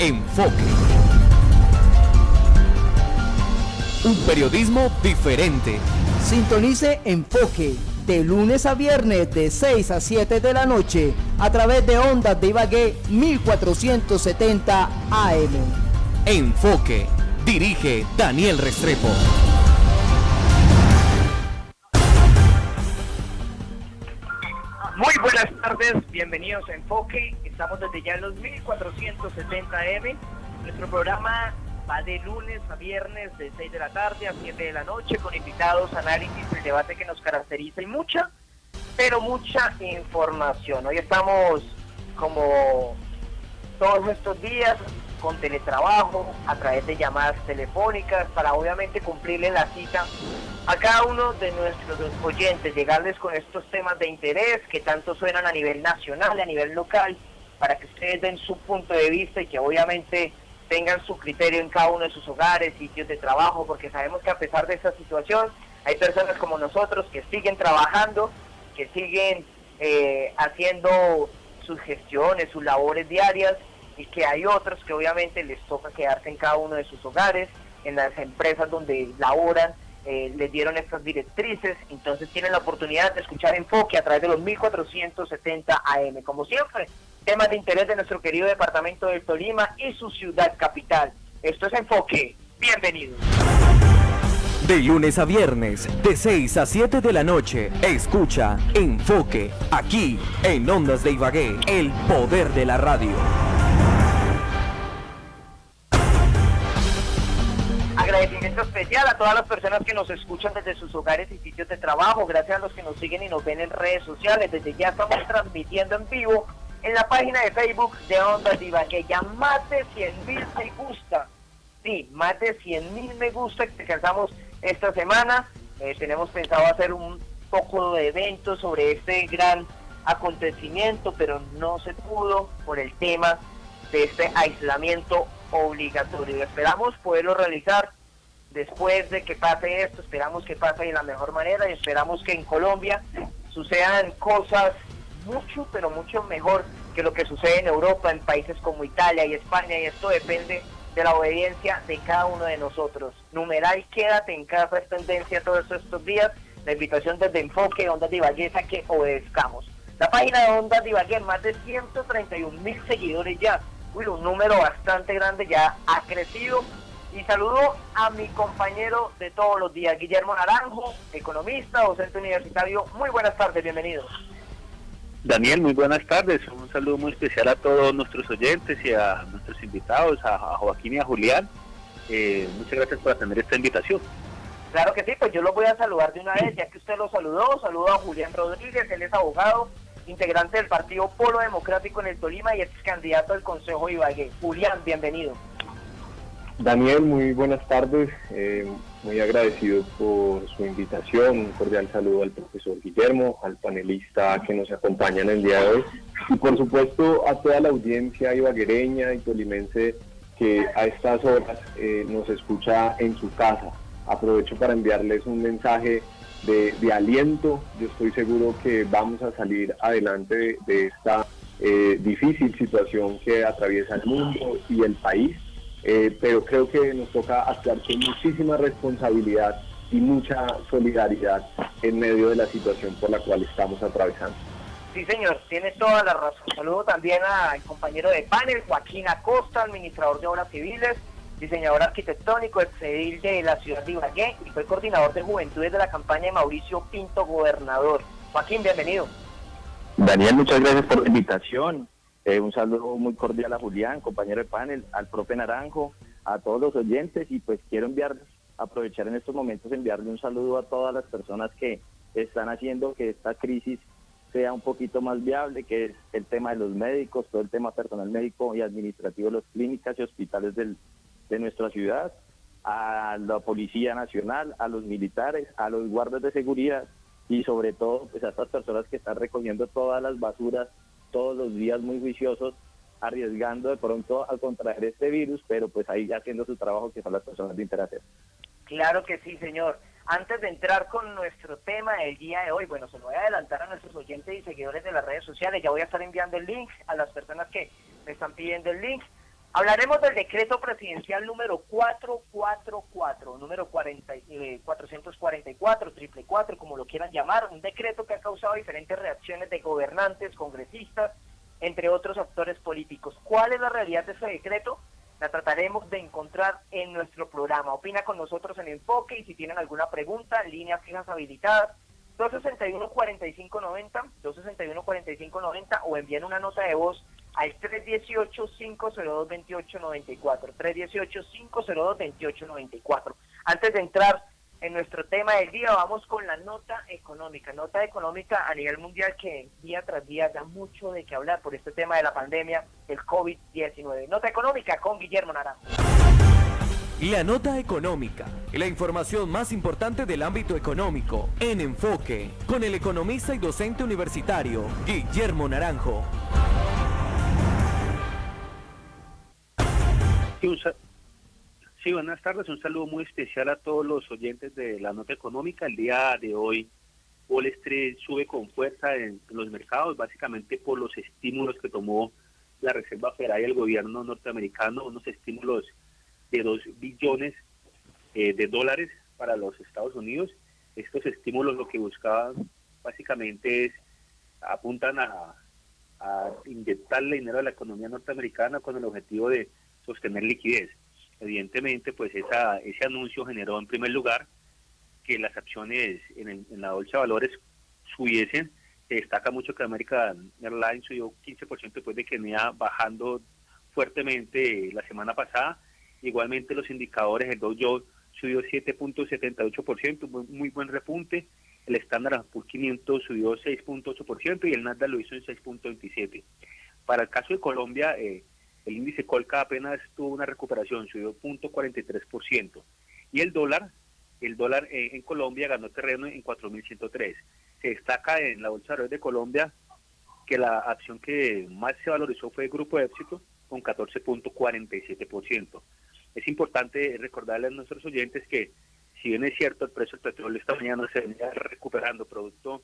Enfoque. Un periodismo diferente. Sintonice Enfoque de lunes a viernes de 6 a 7 de la noche a través de ondas de Ibagué 1470 AM. Enfoque. Dirige Daniel Restrepo. Bienvenidos a Enfoque. Estamos desde ya en los 1470M. Nuestro programa va de lunes a viernes de 6 de la tarde a 7 de la noche con invitados, análisis, el debate que nos caracteriza y mucha, pero mucha información. Hoy estamos como todos estos días con teletrabajo, a través de llamadas telefónicas, para obviamente cumplirle la cita a cada uno de nuestros oyentes, llegarles con estos temas de interés que tanto suenan a nivel nacional, a nivel local, para que ustedes den su punto de vista y que obviamente tengan su criterio en cada uno de sus hogares, sitios de trabajo, porque sabemos que a pesar de esta situación, hay personas como nosotros que siguen trabajando, que siguen eh, haciendo sus gestiones, sus labores diarias, y que hay otros que obviamente les toca quedarse en cada uno de sus hogares, en las empresas donde laboran, eh, les dieron estas directrices, entonces tienen la oportunidad de escuchar Enfoque a través de los 1470 AM. Como siempre, temas de interés de nuestro querido departamento del Tolima y su ciudad capital. Esto es Enfoque. Bienvenidos. De lunes a viernes, de 6 a 7 de la noche, escucha Enfoque, aquí en Ondas de Ibagué, el poder de la radio. Agradecimiento especial a todas las personas que nos escuchan desde sus hogares y sitios de trabajo, gracias a los que nos siguen y nos ven en redes sociales. Desde ya estamos transmitiendo en vivo en la página de Facebook de Ondas de Ibagué. Ya más de 100 mil me gusta. Sí, más de 100 mil me gusta que alcanzamos esta semana. Eh, tenemos pensado hacer un poco de eventos sobre este gran acontecimiento, pero no se pudo por el tema de este aislamiento obligatorio. Esperamos poderlo realizar después de que pase esto, esperamos que pase de la mejor manera y esperamos que en Colombia sucedan cosas mucho, pero mucho mejor que lo que sucede en Europa, en países como Italia y España, y esto depende de la obediencia de cada uno de nosotros. Numeral, quédate en casa, es tendencia todos estos días. La invitación desde Enfoque, Ondas de Ibagué, a que obedezcamos. La página de Ondas de Ibagué, más de 131 mil seguidores ya. Uy, un número bastante grande ya ha crecido. Y saludo a mi compañero de todos los días, Guillermo Naranjo, economista, docente universitario. Muy buenas tardes, bienvenidos. Daniel, muy buenas tardes. Un saludo muy especial a todos nuestros oyentes y a nuestros invitados, a, Joaquín y a Julián. Eh, muchas gracias por atender esta invitación. Claro que sí, pues yo lo voy a saludar de una vez, ya que usted lo saludó. Saludo a Julián Rodríguez, él es abogado, integrante del Partido Polo Democrático en el Tolima y ex candidato al Consejo Ibagué. Julián, bienvenido. Daniel, muy buenas tardes. Eh, muy agradecido por su invitación. Un cordial saludo al profesor Guillermo, al panelista que nos acompaña en el día de hoy y por supuesto a toda la audiencia ibaguereña y tolimense que a estas horas eh, nos escucha en su casa. Aprovecho para enviarles un mensaje de, aliento. Yo estoy seguro que vamos a salir adelante de, esta eh, difícil situación que atraviesa el mundo y el país eh, pero creo que nos toca actuar con muchísima responsabilidad y mucha solidaridad en medio de la situación por la cual estamos atravesando. Sí, señor, tiene toda la razón. Saludo también al compañero de panel, Joaquín Acosta, administrador de obras civiles, diseñador arquitectónico, exedil de la ciudad de Ibagué y fue coordinador de juventudes de la campaña de Mauricio Pinto, gobernador. Joaquín, bienvenido. Daniel, muchas gracias por la invitación. Eh, un saludo muy cordial a Julián, compañero de panel, al profe Naranjo, a todos los oyentes y pues quiero enviar, aprovechar en estos momentos, enviarle un saludo a todas las personas que están haciendo que esta crisis sea un poquito más viable, que es el tema de los médicos, todo el tema personal médico y administrativo de las clínicas y hospitales de nuestra ciudad, a la Policía Nacional, a los militares, a los guardas de seguridad y sobre todo pues a estas personas que están recogiendo todas las basuras todos los días muy juiciosos, arriesgando de pronto a contraer este virus, pero pues ahí haciendo su trabajo que son las personas de interacción. Claro que sí, señor. Antes de entrar con nuestro tema del día de hoy, bueno, se lo voy a adelantar a nuestros oyentes y seguidores de las redes sociales. Ya voy a estar enviando el link a las personas que me están pidiendo el link Hablaremos del decreto presidencial número 444, número 40, 444, triple 4, como lo quieran llamar, un decreto que ha causado diferentes reacciones de gobernantes, congresistas, entre otros actores políticos. ¿Cuál es la realidad de ese decreto? La trataremos de encontrar en nuestro programa. Opina con nosotros en Enfoque y si tienen alguna pregunta, líneas fijas habilitadas, 261-4590, 261-4590 o envíen una nota de voz al 318-502-2894, 318-502-2894. Antes de entrar en nuestro tema del día, vamos con la nota económica, nota económica a nivel mundial que día tras día da mucho de qué hablar por este tema de la pandemia, el COVID-19. Nota económica con Guillermo Naranjo. La nota económica, la información más importante del ámbito económico, en enfoque, con el economista y docente universitario, Guillermo Naranjo. Sí, buenas tardes. Un saludo muy especial a todos los oyentes de la nota económica. El día de hoy, Wall Street sube con fuerza en los mercados, básicamente por los estímulos que tomó la Reserva Federal y el gobierno norteamericano, unos estímulos de 2 billones eh, de dólares para los Estados Unidos. Estos estímulos lo que buscaban básicamente es, apuntan a, a inyectarle dinero a la economía norteamericana con el objetivo de sostener liquidez. Evidentemente, pues esa, ese anuncio generó en primer lugar que las acciones en, en la bolsa de valores subiesen. Se destaca mucho que American Airlines subió 15% después de que venía bajando fuertemente la semana pasada Igualmente los indicadores, el Dow Jones subió 7.78%, muy, muy buen repunte. El Standard Poor's 500 subió 6.8% y el Nasdaq lo hizo en 6.27. Para el caso de Colombia, eh, el índice Colca apenas tuvo una recuperación, subió 0.43%. Y el dólar, el dólar eh, en Colombia ganó terreno en 4.103. Se destaca en la Bolsa de Colombia que la acción que más se valorizó fue el Grupo Éxito con 14.47%. Es importante recordarle a nuestros oyentes que si bien es cierto el precio del petróleo esta mañana se venía recuperando producto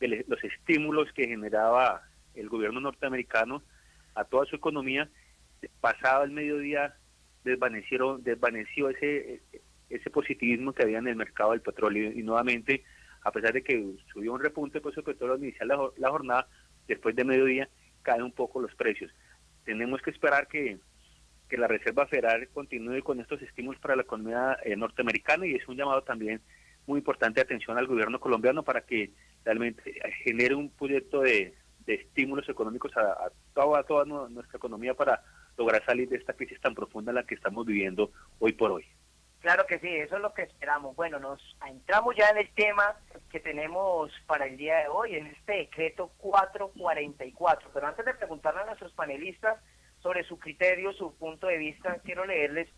de los estímulos que generaba el gobierno norteamericano a toda su economía, pasado el mediodía desvanecieron, desvaneció ese, ese positivismo que había en el mercado del petróleo y nuevamente, a pesar de que subió un repunte el precio del petróleo la, jornada, después de mediodía caen un poco los precios. Tenemos que esperar que que la Reserva Federal continúe con estos estímulos para la economía eh, norteamericana y es un llamado también muy importante de atención al gobierno colombiano para que realmente genere un proyecto de, estímulos económicos a, toda, a toda nuestra economía para lograr salir de esta crisis tan profunda en la que estamos viviendo hoy por hoy. Claro que sí, eso es lo que esperamos. Bueno, nos entramos ya en el tema que tenemos para el día de hoy, en este decreto 444. Pero antes de preguntarle a nuestros panelistas, sobre su criterio, su punto de vista, quiero leerles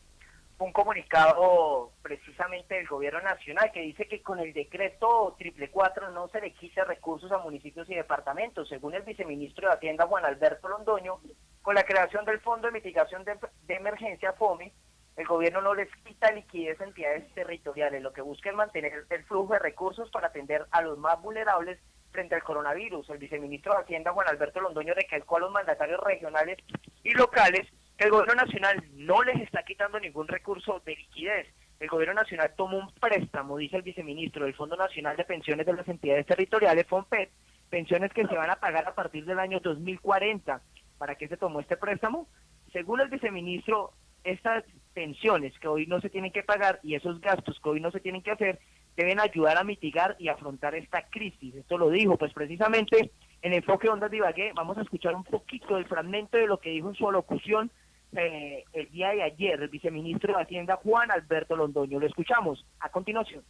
un comunicado precisamente del gobierno nacional que dice que con el decreto triple cuatro no se le quita recursos a municipios y departamentos. Según el viceministro de Hacienda Juan Alberto Londoño, con la creación del Fondo de Mitigación de, Emergencia FOMI, el gobierno no les quita liquidez a entidades territoriales, lo que busca es mantener el flujo de recursos para atender a los más vulnerables frente al coronavirus. El viceministro de Hacienda, Juan Alberto Londoño, recalcó a los mandatarios regionales y locales que el gobierno nacional no les está quitando ningún recurso de liquidez. El gobierno nacional tomó un préstamo, dice el viceministro, del Fondo Nacional de Pensiones de las Entidades Territoriales, FONPET, pensiones que se van a pagar a partir del año 2040. ¿Para qué se tomó este préstamo? Según el viceministro, estas pensiones que hoy no se tienen que pagar y esos gastos que hoy no se tienen que hacer deben ayudar a mitigar y afrontar esta crisis. Esto lo dijo, pues precisamente en Enfoque Ondas de Ibagué vamos a escuchar un poquito del fragmento de lo que dijo en su alocución eh, el día de ayer el viceministro de Hacienda Juan Alberto Londoño. Lo escuchamos a continuación.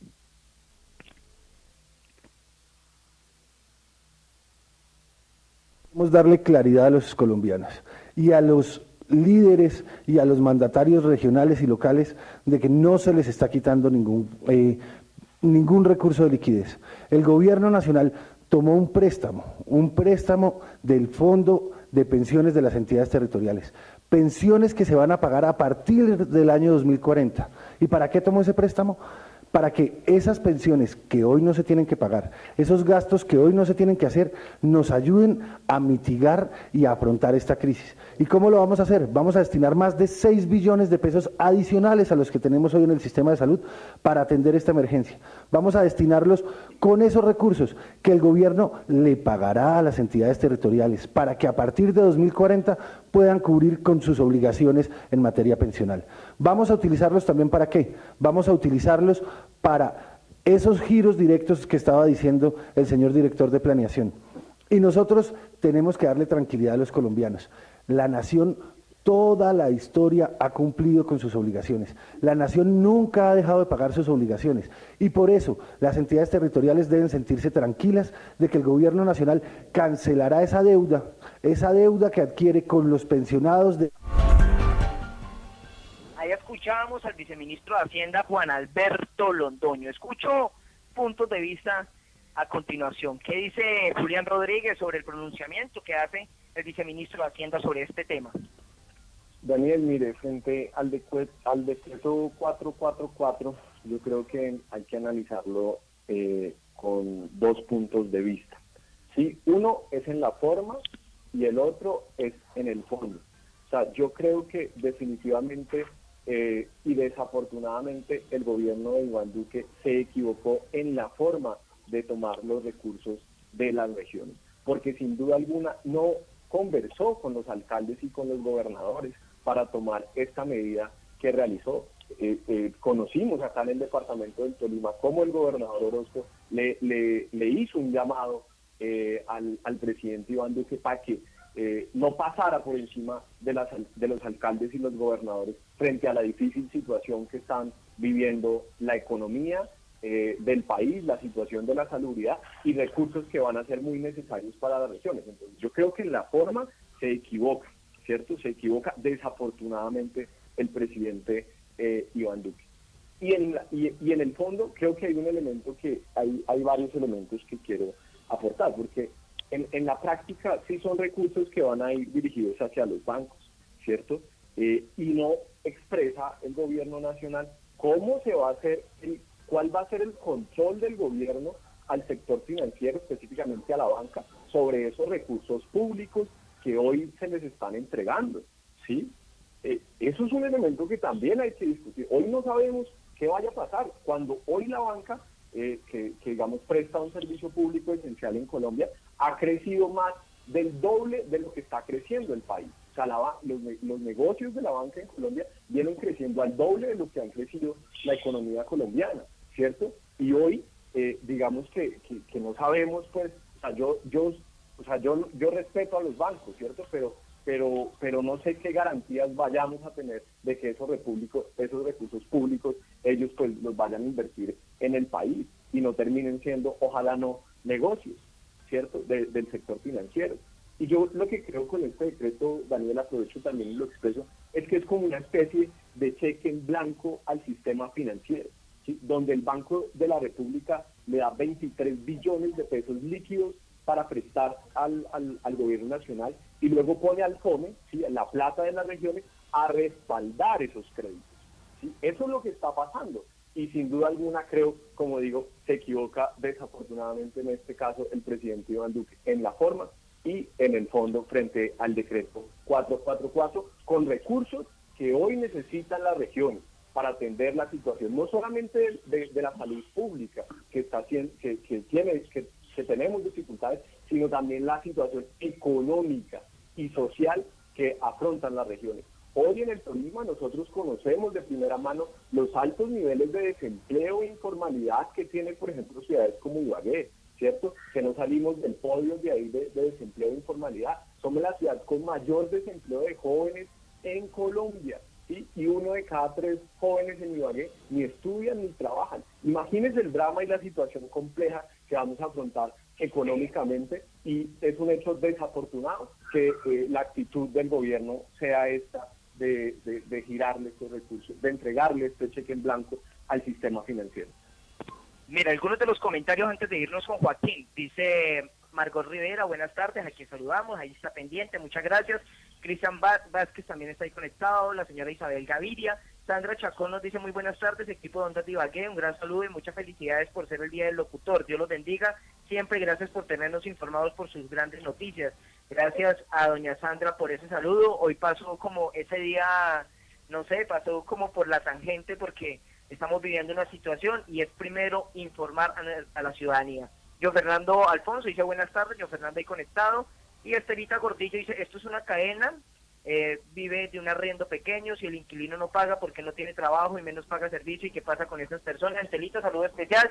Queremos darle claridad a los colombianos y a los líderes y a los mandatarios regionales y locales de que no se les está quitando ningún eh, ningún recurso de liquidez. El gobierno nacional tomó un préstamo, un préstamo del Fondo de Pensiones de las entidades territoriales. Pensiones que se van a pagar a partir del año 2040. ¿Y para qué tomó ese préstamo? Para que esas pensiones que hoy no se tienen que pagar, esos gastos que hoy no se tienen que hacer, nos ayuden a mitigar y a afrontar esta crisis. ¿Y cómo lo vamos a hacer? Vamos a destinar más de 6 billones de pesos adicionales a los que tenemos hoy en el sistema de salud para atender esta emergencia. Vamos a destinarlos con esos recursos que el gobierno le pagará a las entidades territoriales para que a partir de 2040 puedan cubrir con sus obligaciones en materia pensional. Vamos a utilizarlos también para qué? Vamos a utilizarlos para esos giros directos que estaba diciendo el señor director de planeación. Y nosotros tenemos que darle tranquilidad a los colombianos. La nación toda la historia ha cumplido con sus obligaciones. La nación nunca ha dejado de pagar sus obligaciones y por eso las entidades territoriales deben sentirse tranquilas de que el gobierno nacional cancelará esa deuda, esa deuda que adquiere con los pensionados de escuchábamos al viceministro de Hacienda, Juan Alberto Londoño. Escucho puntos de vista a continuación. ¿Qué dice Julián Rodríguez sobre el pronunciamiento que hace el viceministro de Hacienda sobre este tema? Daniel, mire, frente al, al decreto 444, yo creo que hay que analizarlo eh, con dos puntos de vista. Sí, uno es en la forma y el otro es en el fondo. O sea, yo creo que definitivamente eh, y desafortunadamente el gobierno de Iván Duque se equivocó en la forma de tomar los recursos de las regiones, porque sin duda alguna no conversó con los alcaldes y con los gobernadores para tomar esta medida que realizó. Eh, eh, conocimos acá en el departamento del Tolima cómo el gobernador Orozco le, hizo un llamado al, al presidente Iván Duque para que eh, no pasara por encima de, las, de los alcaldes y los gobernadores frente a la difícil situación que están viviendo la economía eh, del país, la situación de la salubridad y recursos que van a ser muy necesarios para las regiones. Entonces, yo creo que en la forma se equivoca, ¿cierto? Se equivoca desafortunadamente el presidente eh, Iván Duque. Y en, y, y en el fondo creo que hay un elemento que, hay, hay varios elementos que quiero aportar, porque en, la práctica sí son recursos que van a ir dirigidos hacia los bancos, ¿cierto? Eh, y no expresa el gobierno nacional cómo se va a hacer, cuál va a ser el control del gobierno al sector financiero, específicamente a la banca, sobre esos recursos públicos que hoy se les están entregando, ¿sí? Eh, eso es un elemento que también hay que discutir. Hoy no sabemos qué vaya a pasar. Cuando hoy la banca eh, que, digamos presta un servicio público esencial en Colombia, ha crecido más del doble de lo que está creciendo el país. O sea, los, los, negocios de la banca en Colombia vienen creciendo al doble de lo que han crecido la economía colombiana, ¿cierto? Y hoy, eh, digamos que, que, no sabemos, pues, o sea, yo, yo, o sea, yo, yo respeto a los bancos, ¿cierto? Pero pero, pero no sé qué garantías vayamos a tener de que esos, esos recursos públicos ellos pues los vayan a invertir en el país y no terminen siendo, ojalá no, negocios, ¿cierto?, del sector financiero. Y yo lo que creo con este decreto, Daniel, aprovecho también y lo expreso, es que es como una especie de cheque en blanco al sistema financiero, donde el Banco de la República le da 23 billones de pesos líquidos para prestar al, al, gobierno nacional y luego pone al FOME, ¿sí? la plata de las regiones, a respaldar esos créditos. Eso es lo que está pasando. Y sin duda alguna creo, como digo, se equivoca desafortunadamente en este caso el presidente Iván Duque en la forma y en el fondo frente al decreto 444 con recursos que hoy necesitan las regiones para atender la situación, no solamente de, la salud pública que está que, que tiene que que tenemos dificultades, sino también la situación económica y social que afrontan las regiones. Hoy en el Tolima nosotros conocemos de primera mano los altos niveles de desempleo e informalidad que tienen, por ejemplo, ciudades como Ibagué, ¿cierto? Que no salimos del podio de ahí de, de desempleo e informalidad. Somos la ciudad con mayor desempleo de jóvenes en Colombia y uno de cada tres jóvenes en Ibagué ni estudian ni trabajan. Imagínense el drama y la situación compleja que vamos a afrontar económicamente y es un hecho desafortunado que eh, la actitud del gobierno sea esta de, de girarle estos recursos, de entregarle este cheque en blanco al sistema financiero. Mira, algunos de los comentarios antes de irnos con Joaquín. Dice Margot Rivera, buenas tardes, aquí saludamos, ahí está pendiente, muchas gracias. Cristian Vázquez también está ahí conectado, la señora Isabel Gaviria, Sandra Chacón nos dice muy buenas tardes, equipo de Ondas Divagué, un gran saludo y muchas felicidades por ser el Día del Locutor. Dios los bendiga. Siempre gracias por tenernos informados por sus grandes noticias. Gracias a doña Sandra por ese saludo. Hoy pasó como ese día, no sé, pasó como por la tangente porque estamos viviendo una situación y es primero informar a, la ciudadanía. Yo Fernando Alfonso dice buenas tardes, yo Fernando ahí conectado. Y Estelita Gordillo dice, esto es una cadena eh, vive de un arriendo pequeño, si el inquilino no paga porque no tiene trabajo y menos paga servicio, ¿y qué pasa con esas personas? Estelita, saludo especial.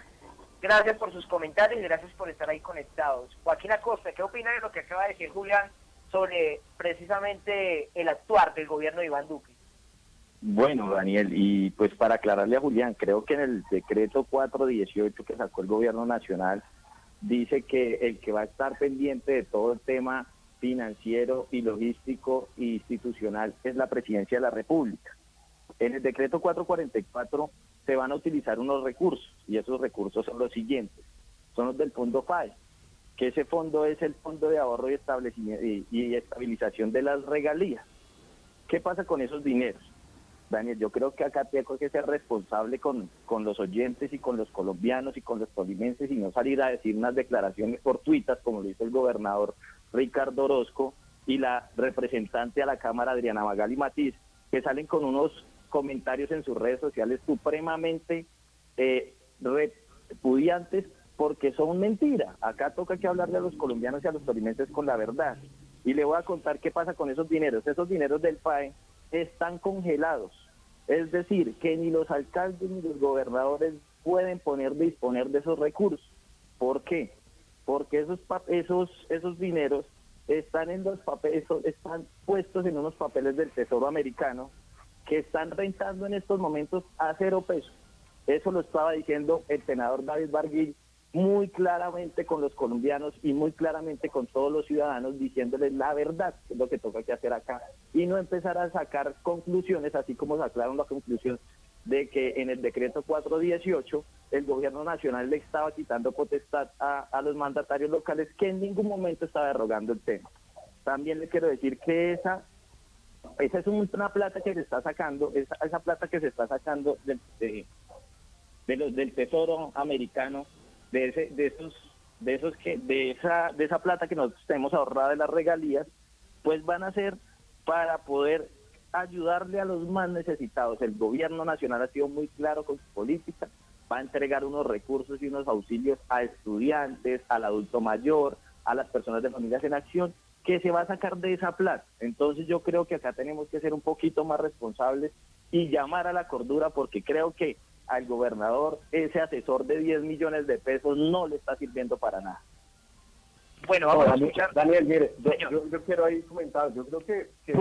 Gracias por sus comentarios y gracias por estar ahí conectados. Joaquín Acosta, ¿qué opina de lo que acaba de decir Julián sobre precisamente el actuar del gobierno de Iván Duque? Bueno, Daniel, y pues para aclararle a Julián, creo que en el decreto 418 que sacó el gobierno nacional, dice que el que va a estar pendiente de todo el tema financiero y logístico e institucional es la presidencia de la República. En el decreto 444 se van a utilizar unos recursos y esos recursos son los siguientes. Son los del fondo FAE, que ese fondo es el Fondo de Ahorro y, Estabilización de las Regalías. ¿Qué pasa con esos dineros? Daniel, yo creo que acá tengo que ser responsable con, con los oyentes y con los colombianos y con los tolimenses y no salir a decir unas declaraciones fortuitas como lo hizo el gobernador Ricardo Orozco y la representante a la Cámara Adriana Magali Matiz, que salen con unos comentarios en sus redes sociales supremamente eh, repudiantes porque son mentiras. Acá toca que hablarle a los colombianos y a los tolimenses con la verdad. Y le voy a contar qué pasa con esos dineros. Esos dineros del PAE están congelados. Es decir, que ni los alcaldes ni los gobernadores pueden poner disponer de esos recursos. ¿Por qué? porque esos esos esos dineros están en los papeles están puestos en unos papeles del Tesoro americano que están rentando en estos momentos a cero pesos. Eso lo estaba diciendo el senador David Barguil muy claramente con los colombianos y muy claramente con todos los ciudadanos diciéndoles la verdad, que es lo que toca que hacer acá, y no empezar a sacar conclusiones, así como sacaron la conclusión de que en el decreto 418 el gobierno nacional le estaba quitando potestad a, los mandatarios locales que en ningún momento estaba derogando el tema. También le quiero decir que esa esa es una plata que se está sacando, esa, esa plata que se está sacando del, de, los, del tesoro americano, de ese, de esos, de esos que, de esa, de esa plata que nosotros tenemos ahorrada de las regalías, pues van a ser para poder ayudarle a los más necesitados. El gobierno nacional ha sido muy claro con su política, va a entregar unos recursos y unos auxilios a estudiantes, al adulto mayor, a las personas de familias en acción, que se va a sacar de esa plata. Entonces yo creo que acá tenemos que ser un poquito más responsables y llamar a la cordura porque creo que al gobernador ese asesor de 10 millones de pesos no le está sirviendo para nada. Bueno, vamos a escuchar. Daniel, mire, yo, quiero ahí comentar, yo creo que... que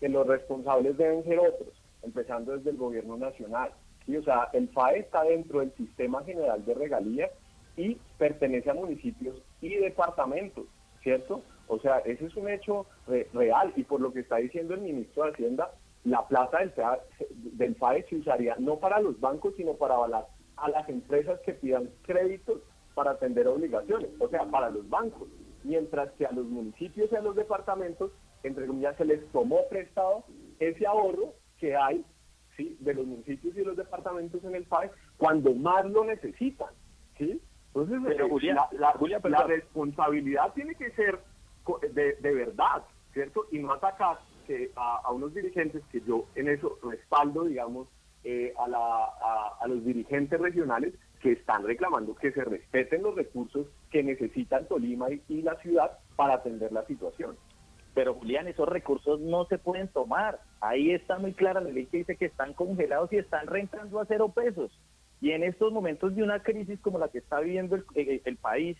que los responsables deben ser otros, empezando desde el gobierno nacional. Y, o sea, el FAE está dentro del sistema general de regalías y pertenece a municipios y departamentos, ¿cierto? O sea, ese es un hecho real y por lo que está diciendo el ministro de Hacienda, la plata del FAE, del FAE se usaría no para los bancos, sino para avalar a las empresas que pidan créditos para atender obligaciones, o sea, para los bancos, mientras que a los municipios y a los departamentos entre comillas, se les tomó prestado ese ahorro que hay ¿sí? de los municipios y los departamentos en el país cuando más lo necesitan. ¿sí? Entonces, eh, la, responsabilidad tiene que ser de, de, verdad, ¿cierto? Y no atacar que a, unos dirigentes que yo en eso respaldo, digamos, eh, a, la, a, a los dirigentes regionales que están reclamando que se respeten los recursos que necesitan Tolima y la ciudad para atender la situación. Pero Julián, esos recursos no se pueden tomar. Ahí está muy clara la ley que dice que están congelados y están rentando a cero pesos. Y en estos momentos de una crisis como la que está viviendo el, país,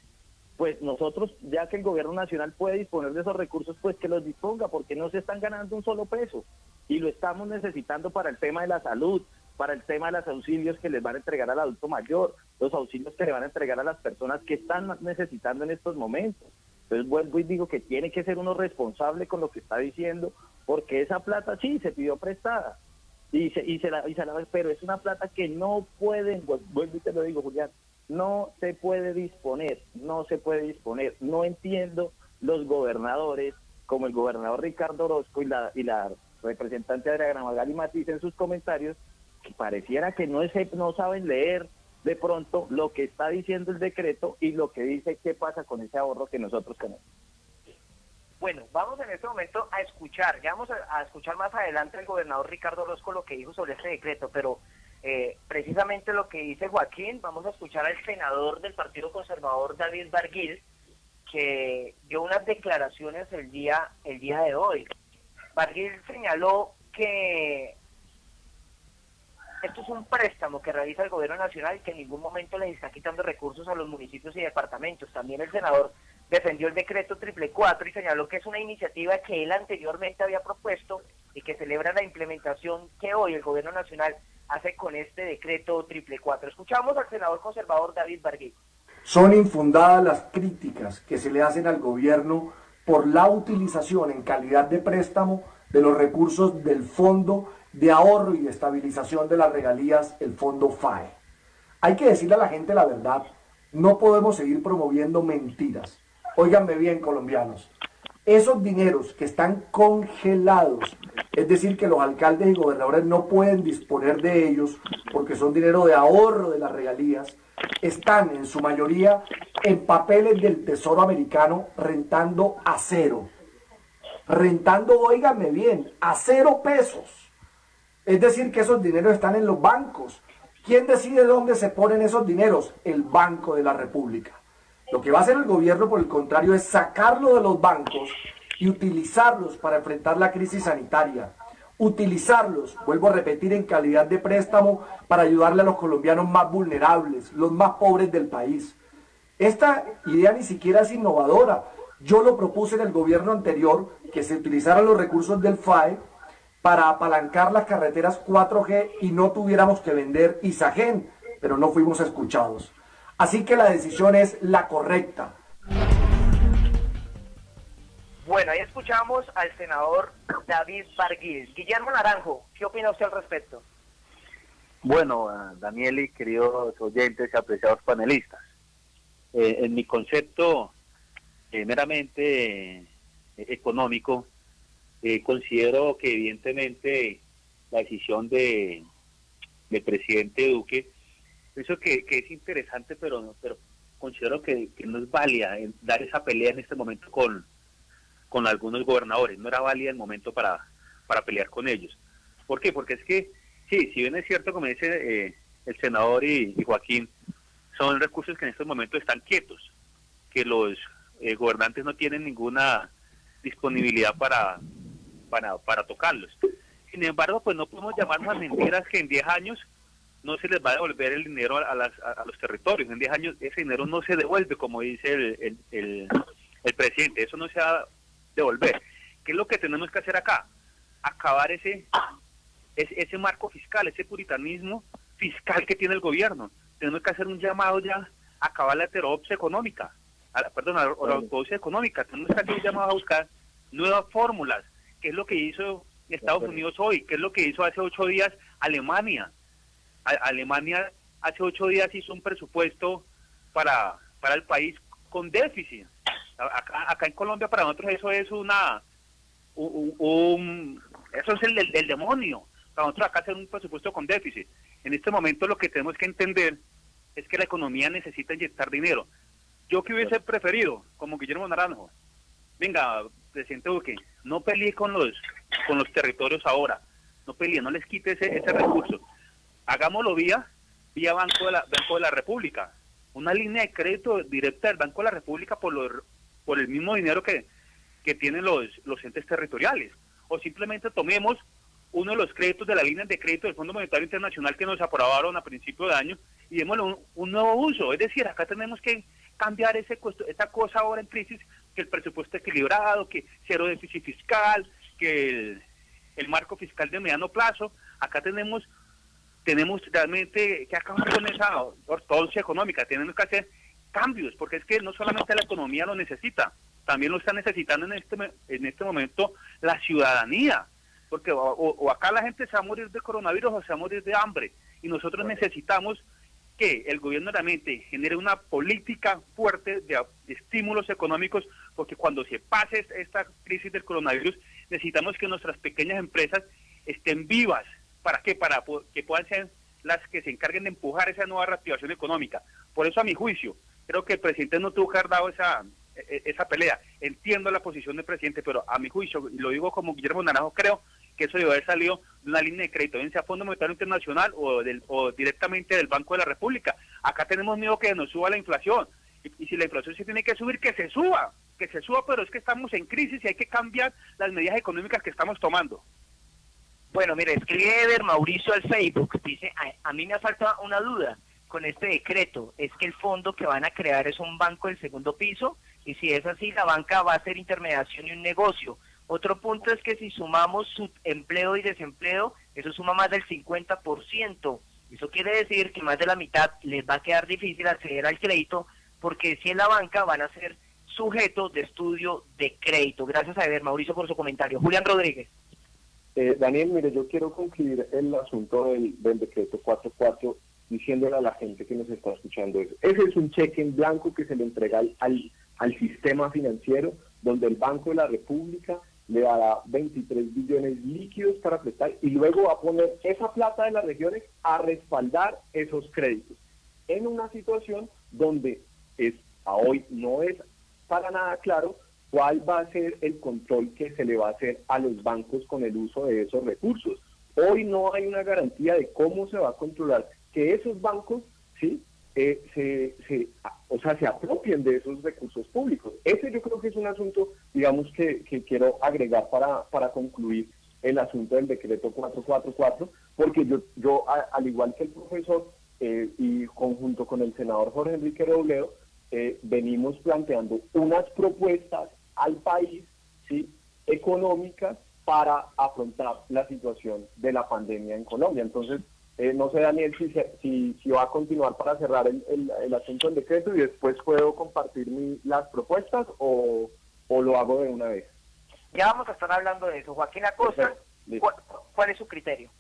pues nosotros, ya que el gobierno nacional puede disponer de esos recursos, pues que los disponga, porque no se están ganando un solo peso. Y lo estamos necesitando para el tema de la salud, para el tema de los auxilios que les van a entregar al adulto mayor, los auxilios que le van a entregar a las personas que están necesitando en estos momentos. Entonces vuelvo y digo que tiene que ser uno responsable con lo que está diciendo, porque esa plata sí se pidió prestada, y se, y se, la, y se la, pero es una plata que no pueden, vuelvo y te lo digo Julián, no se puede disponer, no se puede disponer. No entiendo los gobernadores, como el gobernador Ricardo Orozco y la, y la representante Adriana Magali Matiz en sus comentarios, que pareciera que no, es, no saben leer de pronto lo que está diciendo el decreto y lo que dice qué pasa con ese ahorro que nosotros tenemos. Bueno, vamos en este momento a escuchar, ya vamos a, escuchar más adelante al gobernador Ricardo Orozco lo que dijo sobre este decreto, pero eh, precisamente lo que dice Joaquín, vamos a escuchar al senador del Partido Conservador David Barguil, que dio unas declaraciones el día, el día de hoy. Barguil señaló que esto es un préstamo que realiza el gobierno nacional que en ningún momento les está quitando recursos a los municipios y departamentos. También el senador defendió el decreto triple cuatro y señaló que es una iniciativa que él anteriormente había propuesto y que celebra la implementación que hoy el gobierno nacional hace con este decreto triple cuatro. Escuchamos al senador conservador David Barguil. Son infundadas las críticas que se le hacen al gobierno por la utilización en calidad de préstamo de los recursos del Fondo de Ahorro y Estabilización de las Regalías, el Fondo FAE. Hay que decirle a la gente la verdad, no podemos seguir promoviendo mentiras. Óiganme bien, colombianos. Esos dineros que están congelados, es decir, que los alcaldes y gobernadores no pueden disponer de ellos porque son dinero de ahorro de las regalías, están en su mayoría en papeles del Tesoro americano rentando a cero. Rentando, óiganme bien, a cero pesos. Es decir, que esos dineros están en los bancos. ¿Quién decide dónde se ponen esos dineros? El Banco de la República. Lo que va a hacer el gobierno, por el contrario, es sacarlo de los bancos y utilizarlos para enfrentar la crisis sanitaria. Utilizarlos, vuelvo a repetir, en calidad de préstamo para ayudarle a los colombianos más vulnerables, los más pobres del país. Esta idea ni siquiera es innovadora. Yo lo propuse en el gobierno anterior, que se utilizaran los recursos del FAE para apalancar las carreteras 4G y no tuviéramos que vender Isagen, pero no fuimos escuchados. Así que la decisión es la correcta. Bueno, ahí escuchamos al senador David Barguil. Guillermo Naranjo, ¿qué opina usted al respecto? Bueno, Daniel y queridos oyentes y apreciados panelistas, eh, en mi concepto eh, meramente eh, económico, considero que evidentemente la decisión de, del presidente Duque Pienso que, es interesante, pero, pero considero que, no es válida dar esa pelea en este momento con, con algunos gobernadores. No era válida el momento para, pelear con ellos. ¿Por qué? Porque es que, sí, si bien es cierto, como dice eh, el senador y, Joaquín, son recursos que en estos momentos están quietos, que los eh, gobernantes no tienen ninguna disponibilidad para, para, para tocarlos. Sin embargo, pues no podemos llamarnos a mentiras que en 10 años no se les va a devolver el dinero a, los territorios. En 10 años ese dinero no se devuelve, como dice el, el, presidente. Eso no se va a devolver. ¿Qué es lo que tenemos que hacer acá? Acabar ese, ese, marco fiscal, ese puritanismo fiscal que tiene el gobierno. Tenemos que hacer un llamado ya a acabar la heterodoxia económica, perdón, a la ortodoxia económica. Tenemos que hacer un llamado a buscar nuevas fórmulas, que es lo que hizo Estados Unidos hoy, que es lo que hizo hace ocho días Alemania, Alemania hace ocho días hizo un presupuesto para, para el país con déficit. Acá, en Colombia para nosotros eso es una un, eso es el demonio. Para nosotros acá hacer un presupuesto con déficit. En este momento lo que tenemos que entender es que la economía necesita inyectar dinero. Yo que hubiese preferido, como Guillermo Naranjo, venga, presidente Duque, no pelee con los con los territorios ahora, no pelee, no les quite ese, ese recurso hagámoslo vía, vía Banco de la, Banco de la República. Una línea de crédito directa del Banco de la República por, por el mismo dinero que, que tienen los, los entes territoriales. O simplemente tomemos uno de los créditos de la línea de crédito del Fondo Monetario Internacional que nos aprobaron a principio de año y démosle un, nuevo uso. Es decir, acá tenemos que cambiar ese esta cosa ahora en crisis, que el presupuesto equilibrado, que cero déficit fiscal, que el, el marco fiscal de mediano plazo. Acá tenemos tenemos realmente que acabar con esa ortodoxia económica, tenemos que hacer cambios, porque es que no solamente la economía lo necesita, también lo está necesitando en este, en este momento la ciudadanía, porque o, acá la gente se va a morir de coronavirus o se va a morir de hambre, y nosotros necesitamos que el gobierno realmente genere una política fuerte de, estímulos económicos, porque cuando se pase esta crisis del coronavirus, necesitamos que nuestras pequeñas empresas estén vivas. ¿Para qué? Para que puedan ser las que se encarguen de empujar esa nueva reactivación económica. Por eso, a mi juicio, creo que el presidente no tuvo que haber dado esa, e, e, esa pelea. Entiendo la posición del presidente, pero a mi juicio, y lo digo como Guillermo Naranjo, creo que eso debe haber salido de una línea de crédito, bien sea Fondo Monetario Internacional o, del, o directamente del Banco de la República. Acá tenemos miedo que nos suba la inflación. Y, si la inflación se tiene que subir, que se suba, que se suba, pero es que estamos en crisis y hay que cambiar las medidas económicas que estamos tomando. Bueno, mire, escribe Ever Mauricio al Facebook, dice, a, a mí me falta una duda con este decreto, es que el fondo que van a crear es un banco del segundo piso y si es así, la banca va a hacer intermediación y un negocio. Otro punto es que si sumamos empleo y desempleo, eso suma más del 50%. Eso quiere decir que más de la mitad les va a quedar difícil acceder al crédito porque si en la banca van a ser sujetos de estudio de crédito. Gracias a Ever Mauricio por su comentario. Julián Rodríguez. Eh, Daniel, mire, yo quiero concluir el asunto del, del decreto 44 diciéndole a la gente que nos está escuchando eso. Ese es un cheque en blanco que se le entrega al, al sistema financiero, donde el Banco de la República le dará 23 billones líquidos para prestar y luego va a poner esa plata de las regiones a respaldar esos créditos. En una situación donde es, a hoy no es para nada claro cuál va a ser el control que se le va a hacer a los bancos con el uso de esos recursos. Hoy no hay una garantía de cómo se va a controlar que esos bancos sí eh, se, se, o sea, se apropien de esos recursos públicos. Ese yo creo que es un asunto, digamos, que, que quiero agregar para, para concluir el asunto del decreto 444, porque yo, yo al igual que el profesor eh, y conjunto con el senador Jorge Enrique Robledo, eh, venimos planteando unas propuestas al país ¿sí? económicas para afrontar la situación de la pandemia en Colombia. Entonces, eh, no sé, Daniel, si, si, si, va a continuar para cerrar el, el, asunto del decreto y después puedo compartir mi, las propuestas o, o, lo hago de una vez. Ya vamos a estar hablando de eso. Joaquín Acosta, ¿cuál, es su criterio?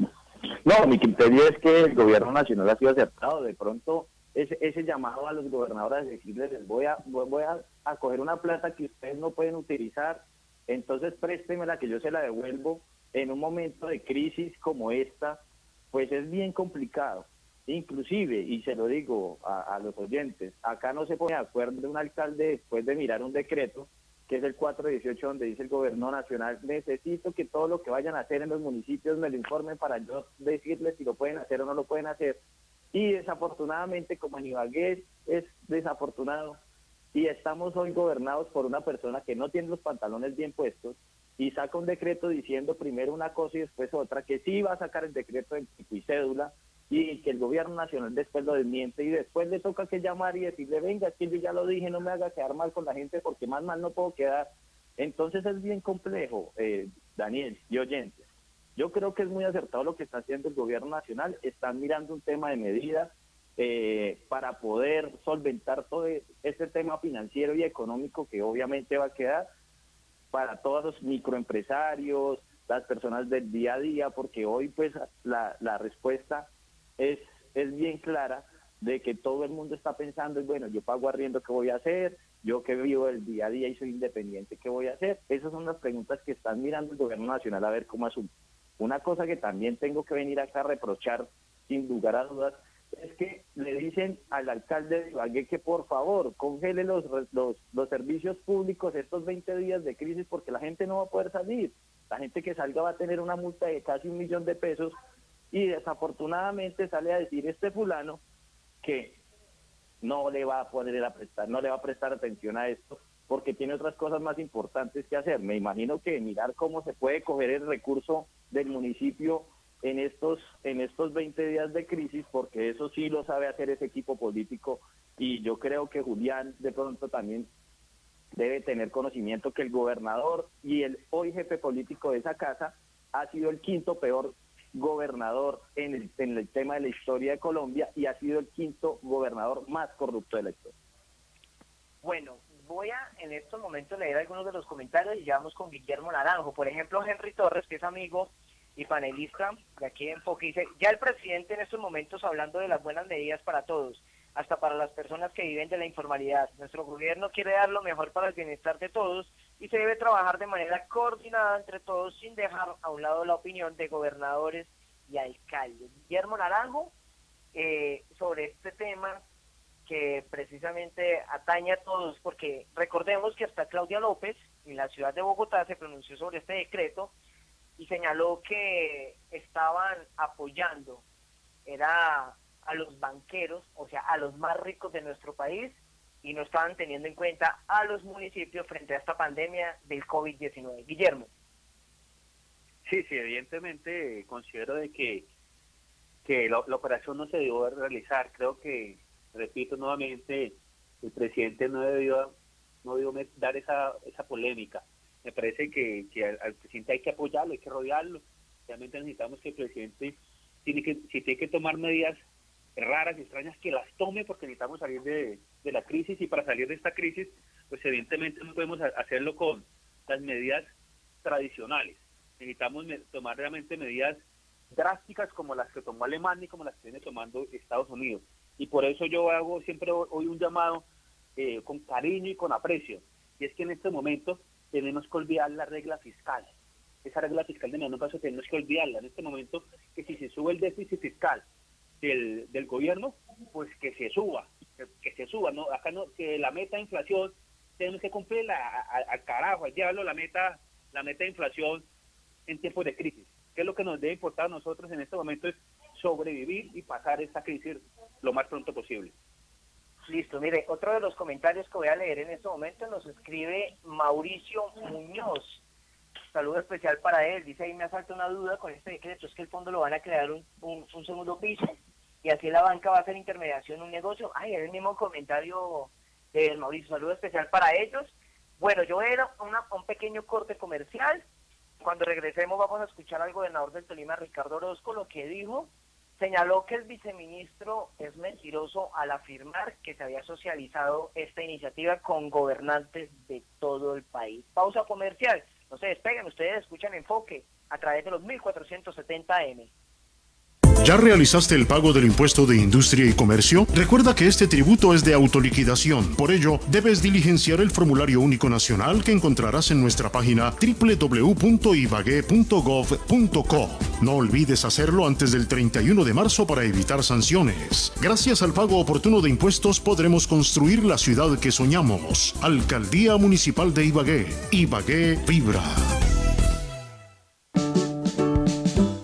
No, mi criterio es que el gobierno nacional ha sido aceptado. De pronto, ese, ese llamado a los gobernadores de decirles, les voy a, voy a, a coger una plata que ustedes no pueden utilizar, entonces préstemela que yo se la devuelvo en un momento de crisis como esta pues es bien complicado. Inclusive, y se lo digo a, los oyentes, acá no se pone de acuerdo un alcalde después de mirar un decreto, que es el 418, donde dice el gobierno nacional, necesito que todo lo que vayan a hacer en los municipios me lo informen para yo decirles si lo pueden hacer o no lo pueden hacer. Y desafortunadamente, como en Ibagué es desafortunado, y estamos hoy gobernados por una persona que no tiene los pantalones bien puestos, y saca un decreto diciendo primero una cosa y después otra, que sí va a sacar el decreto de y cédula y que el gobierno nacional después lo desmiente y después le toca que llamar y decirle, venga, que yo ya lo dije, no me haga quedar mal con la gente porque más mal no puedo quedar. Entonces es bien complejo, eh, Daniel y oyentes. Yo creo que es muy acertado lo que está haciendo el gobierno nacional. Están mirando un tema de medidas eh, para poder solventar todo este tema financiero y económico que obviamente va a quedar para todos los microempresarios, las personas del día a día, porque hoy pues la, la respuesta es, es bien clara de que todo el mundo está pensando, bueno, yo pago arriendo, ¿qué voy a hacer? Yo que vivo el día a día y soy independiente, ¿qué voy a hacer? Esas son las preguntas que están mirando el gobierno nacional a ver cómo asume. Una cosa que también tengo que venir acá a reprochar, sin lugar a dudas, es que le dicen al alcalde de Ibagué que por favor congele los, los, los servicios públicos estos 20 días de crisis porque la gente no va a poder salir. La gente que salga va a tener una multa de casi un millón de pesos y desafortunadamente sale a decir este fulano que no le va a poner a prestar, no le va a prestar atención a esto porque tiene otras cosas más importantes que hacer. Me imagino que mirar cómo se puede coger el recurso del municipio en estos, en estos 20 días de crisis, porque eso sí lo sabe hacer ese equipo político y yo creo que Julián de pronto también debe tener conocimiento que el gobernador y el hoy jefe político de esa casa ha sido el quinto peor gobernador en el, en el tema de la historia de Colombia y ha sido el quinto gobernador más corrupto de la historia. Bueno, voy a en estos momentos leer algunos de los comentarios y llevamos con Guillermo Naranjo. Por ejemplo, Henry Torres, que es amigo y panelista de aquí en Enfoque, dice, ya el presidente en estos momentos hablando de las buenas medidas para todos, hasta para las personas que viven de la informalidad. Nuestro gobierno quiere dar lo mejor para el bienestar de todos, y se debe trabajar de manera coordinada entre todos sin dejar a un lado la opinión de gobernadores y alcaldes. Guillermo Naranjo, eh, sobre este tema que precisamente atañe a todos, porque recordemos que hasta Claudia López en la ciudad de Bogotá se pronunció sobre este decreto y señaló que estaban apoyando, era a los banqueros, o sea, a los más ricos de nuestro país, y no estaban teniendo en cuenta a los municipios frente a esta pandemia del COVID-19. Guillermo. Sí, sí, evidentemente considero de que, que la, operación no se debió realizar. Creo que, repito nuevamente, el presidente no debió, no debió dar esa, esa polémica. Me parece que, que al, presidente hay que apoyarlo, hay que rodearlo. Realmente necesitamos que el presidente tiene que, si tiene que tomar medidas raras y extrañas que las tome porque necesitamos salir de, la crisis y para salir de esta crisis, pues evidentemente no podemos hacerlo con las medidas tradicionales. Necesitamos tomar realmente medidas drásticas como las que tomó Alemania y como las que viene tomando Estados Unidos. Y por eso yo hago siempre hoy un llamado eh, con cariño y con aprecio. Y es que en este momento tenemos que olvidar la regla fiscal. Esa regla fiscal de menor paso tenemos que olvidarla. En este momento, que si se sube el déficit fiscal del, del gobierno, pues que se suba, que, se suba, no, acá no, que la meta de inflación tenemos que cumplirla al carajo, al diablo la meta, la meta de inflación en tiempos de crisis. ¿Qué es lo que nos debe importar a nosotros en este momento? Es sobrevivir y pasar esta crisis lo más pronto posible. Listo, mire, otro de los comentarios que voy a leer en este momento nos escribe Mauricio Muñoz saludo especial para él. Dice ahí me asalta una duda con este decreto, es que el fondo lo van a crear un, un, segundo piso y así la banca va a hacer intermediación un negocio. Ay, es el mismo comentario de Mauricio, saludo especial para ellos. Bueno, yo era una, un pequeño corte comercial. Cuando regresemos vamos a escuchar al gobernador del Tolima, Ricardo Orozco, lo que dijo. Señaló que el viceministro es mentiroso al afirmar que se había socializado esta iniciativa con gobernantes de todo el país. Pausa comercial. No se despeguen, ustedes escuchan Enfoque a través de los 1470M. ¿Ya realizaste el pago del impuesto de industria y comercio? Recuerda que este tributo es de autoliquidación. Por ello, debes diligenciar el formulario único nacional que encontrarás en nuestra página www.ibague.gov.co. No olvides hacerlo antes del 31 de marzo para evitar sanciones. Gracias al pago oportuno de impuestos podremos construir la ciudad que soñamos. Alcaldía Municipal de Ibagué. Ibagué vibra.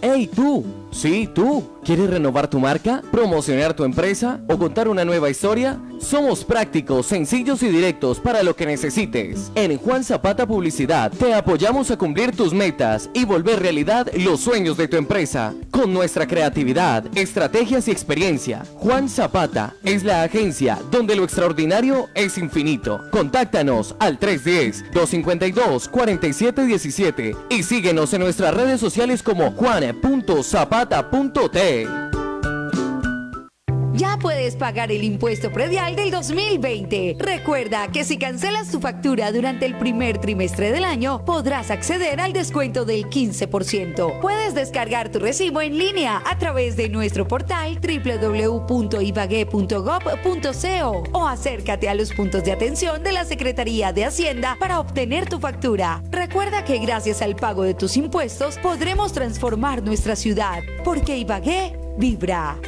¡Hey tú! Sí, tú. ¿Quieres renovar tu marca, promocionar tu empresa o contar una nueva historia? Somos prácticos, sencillos y directos para lo que necesites. En Juan Zapata Publicidad te apoyamos a cumplir tus metas y volver realidad los sueños de tu empresa. Con nuestra creatividad, estrategias y experiencia, Juan Zapata es la agencia donde lo extraordinario es infinito. Contáctanos al 310-252-4717 y síguenos en nuestras redes sociales como juan.zapata.t. Ya puedes pagar el impuesto predial del 2020. Recuerda que si cancelas tu factura durante el primer trimestre del año, podrás acceder al descuento del 15%. Puedes descargar tu recibo en línea a través de nuestro portal www.ibague.gov.co o acércate a los puntos de atención de la Secretaría de Hacienda para obtener tu factura. Recuerda que gracias al pago de tus impuestos podremos transformar nuestra ciudad, porque Ibagué vibra.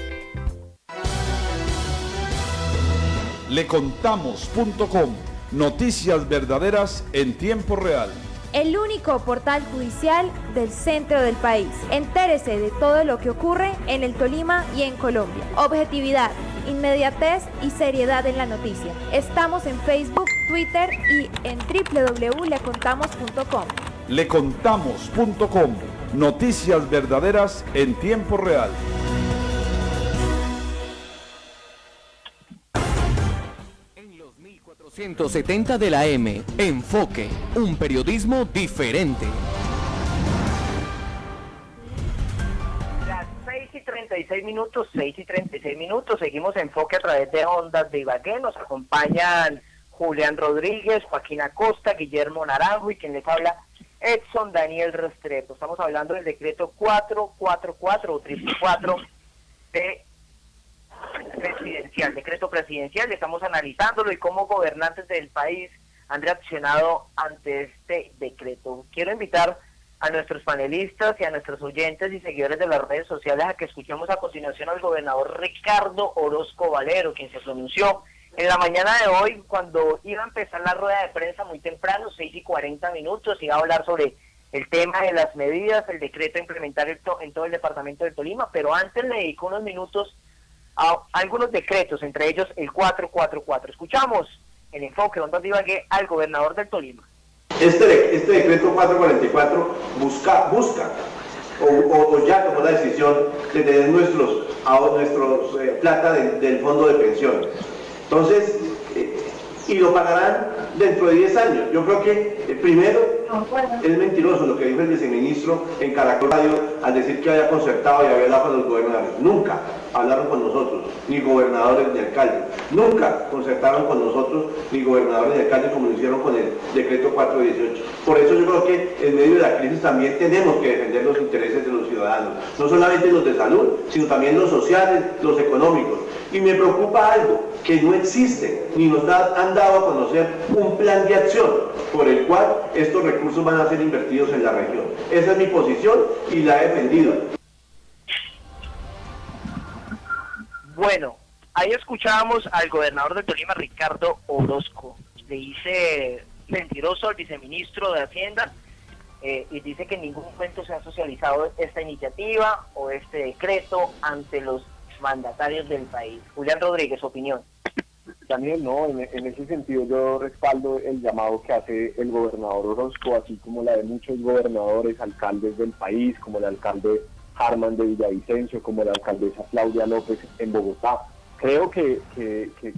Lecontamos.com. Noticias verdaderas en tiempo real. El único portal judicial del centro del país. Entérese de todo lo que ocurre en el Tolima y en Colombia. Objetividad, inmediatez y seriedad en la noticia. Estamos en Facebook, Twitter y en www.lecontamos.com. Lecontamos.com. Noticias verdaderas en tiempo real. 170 de la M. Enfoque. Un periodismo diferente. Las 6 y 36 minutos, 6 y 36 minutos. Seguimos Enfoque a través de Ondas de Ibagué. Nos acompañan Julián Rodríguez, Joaquín Acosta, Guillermo Naranjo y quien les habla Edson Daniel Restrepo. Estamos hablando del decreto 444 o 344 de presidencial, decreto presidencial, estamos analizándolo y cómo gobernantes del país han reaccionado ante este decreto. Quiero invitar a nuestros panelistas y a nuestros oyentes y seguidores de las redes sociales a que escuchemos a continuación al gobernador Ricardo Orozco Valero, quien se pronunció en la mañana de hoy cuando iba a empezar la rueda de prensa muy temprano, 6 y 40 minutos, iba a hablar sobre el tema de las medidas, el decreto a implementar en todo el departamento del Tolima, pero antes le dedicó unos minutos a algunos decretos, entre ellos el 444. Escuchamos el enfoque donde que al gobernador del Tolima. Este, este decreto 444 busca, busca o, ya tomó la decisión de tener nuestros, nuestros eh, plata del fondo de pensiones. Entonces, eh, y lo pagarán dentro de 10 años. Yo creo que eh, primero es mentiroso lo que dijo el viceministro en Caracol Radio al decir que había concertado y había hablado con los gobernadores. Nunca hablaron con nosotros, ni gobernadores ni alcaldes. Nunca concertaron con nosotros, ni gobernadores ni alcaldes, como lo hicieron con el decreto 418. Por eso yo creo que en medio de la crisis también tenemos que defender los intereses de los ciudadanos. No solamente los de salud, sino también los sociales, los económicos. Y me preocupa algo, que no existe, ni nos han dado a conocer un plan de acción por el cual estos recursos van a ser invertidos en la región. Esa es mi posición y la he defendido. Bueno, ahí escuchábamos al gobernador de Tolima, Ricardo Orozco. Le dice mentiroso al viceministro de Hacienda eh, y dice que en ningún momento se ha socializado esta iniciativa o este decreto ante los mandatarios del país. Julián Rodríguez, opinión. Daniel, no, en, ese sentido yo respaldo el llamado que hace el gobernador Orozco, así como la de muchos gobernadores, alcaldes del país, como el alcalde Harman de Villavicencio, como la alcaldesa Claudia López en Bogotá. Creo que,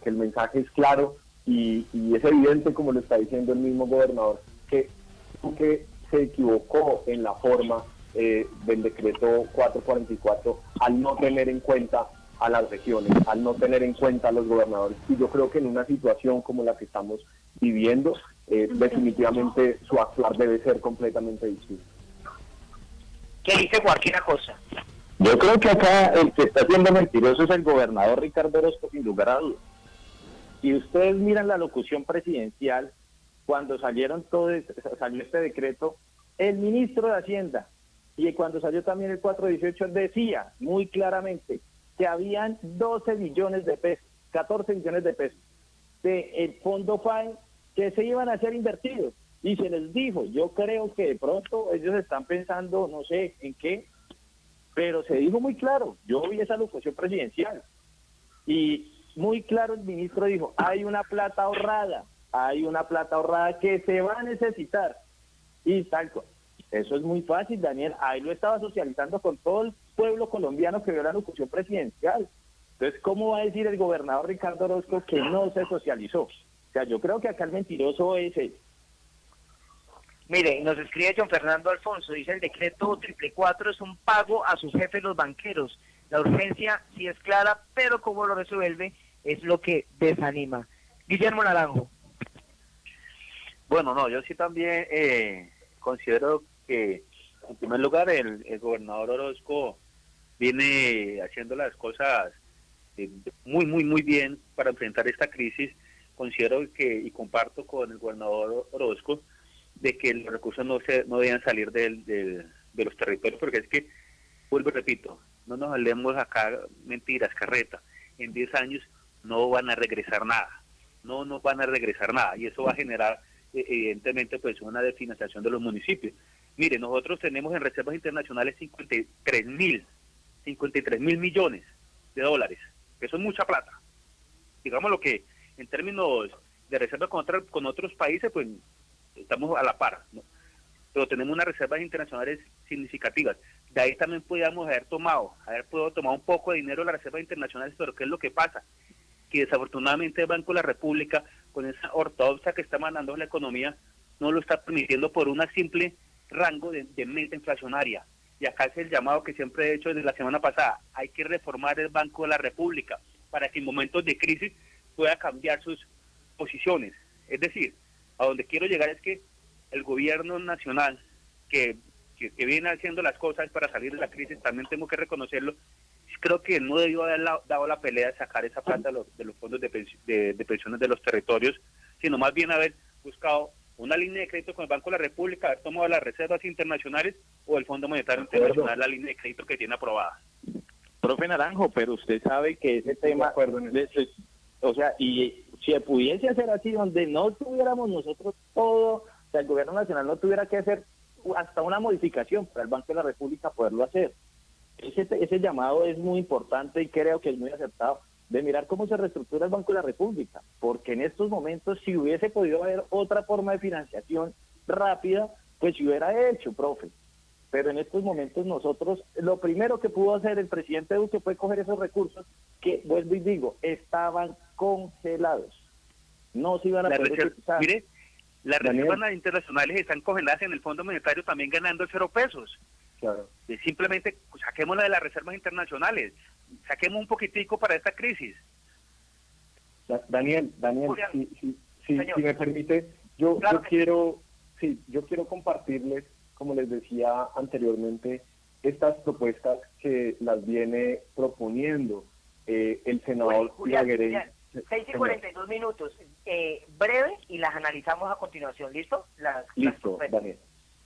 el mensaje es claro y, es evidente, como lo está diciendo el mismo gobernador, que, que se equivocó en la forma eh, del decreto 444 al no tener en cuenta a las regiones, al no tener en cuenta a los gobernadores. Y yo creo que en una situación como la que estamos viviendo, eh, definitivamente su actuar debe ser completamente distinto. ¿Qué dice cualquier cosa? Yo creo que acá el que está siendo mentiroso es el gobernador Ricardo Orozco, sin lugar a dudas. Si ustedes miran la locución presidencial, cuando salieron todo, salió este decreto, el ministro de Hacienda y cuando salió también el 418 decía muy claramente que habían 12 millones de pesos, 14 millones de pesos de el fondo FAE que se iban a ser invertidos. Y se les dijo, yo creo que de pronto ellos están pensando, no sé en qué, pero se dijo muy claro, yo vi esa locución presidencial y muy claro el ministro dijo, hay una plata ahorrada, hay una plata ahorrada que se va a necesitar. Y tal cual. Eso es muy fácil, Daniel. Ahí lo estaba socializando con todo el pueblo colombiano que vio la locución presidencial. Entonces, ¿cómo va a decir el gobernador Ricardo Orozco que no se socializó? O sea, yo creo que acá el mentiroso es él. Mire, nos escribe John Fernando Alfonso, dice el decreto triple cuatro es un pago a sus jefes los banqueros. La urgencia sí es clara, pero cómo lo resuelve es lo que desanima. Guillermo Naranjo. Bueno, no, yo sí también eh, considero que, en primer lugar, el, gobernador Orozco viene haciendo las cosas eh, muy, muy, muy bien para enfrentar esta crisis. Considero que, y comparto con el gobernador Orozco, de que los recursos no, se, no deben salir del, de los territorios, porque es que, vuelvo y repito, no nos hablemos acá mentiras, carreta. En 10 años no van a regresar nada, no nos van a regresar nada, y eso va a generar, eh, evidentemente, pues una definanciación de los municipios. Mire, nosotros tenemos en reservas internacionales 53 mil, 53 mil millones de dólares. Eso es mucha plata. Digamos lo que en términos de reservas con, con otros países, pues estamos a la par. Pero tenemos unas reservas internacionales significativas. De ahí también podríamos haber tomado, haber podido tomar un poco de dinero de las reservas internacionales, pero ¿qué es lo que pasa? Que desafortunadamente el Banco de la República, con esa ortodoxa que está mandando la economía, no lo está permitiendo por una simple rango de, meta inflacionaria. Y acá es el llamado que siempre he hecho desde la semana pasada. Hay que reformar el Banco de la República para que en momentos de crisis pueda cambiar sus posiciones. Es decir, a donde quiero llegar es que el gobierno nacional que, que, viene haciendo las cosas para salir de la crisis, también tengo que reconocerlo, creo que no debió haber dado la pelea de sacar esa plata de los, fondos de, de pensiones de los territorios, sino más bien haber buscado una línea de crédito con el Banco de la República, haber tomado las reservas internacionales o el Fondo Monetario Internacional la línea de crédito que tiene aprobada. Profe Naranjo, pero usted sabe que ese tema, o sea, y si pudiese hacer así, donde no tuviéramos nosotros todo, o sea, el gobierno nacional no tuviera que hacer hasta una modificación para el Banco de la República poderlo hacer. Ese, ese llamado es muy importante y creo que es muy aceptado de mirar cómo se reestructura el Banco de la República, porque en estos momentos si hubiese podido haber otra forma de financiación rápida, pues se hubiera hecho, profe. Pero en estos momentos nosotros, lo primero que pudo hacer el presidente Duque fue coger esos recursos que, vuelvo y digo, estaban congelados. No se iban a poder Mire, las reservas internacionales están congeladas en el Fondo Monetario también ganando cero pesos. Claro. simplemente saquémosla de las reservas internacionales, saquemos un poquitico para esta crisis. Daniel, Daniel, si, me permite, yo, yo quiero, sí, yo quiero compartirles, como les decía anteriormente, estas propuestas que las viene proponiendo eh, el senador Julián, 6 y 42 minutos, eh, breve, y las analizamos a continuación, ¿listo? Las, Listo, Daniel.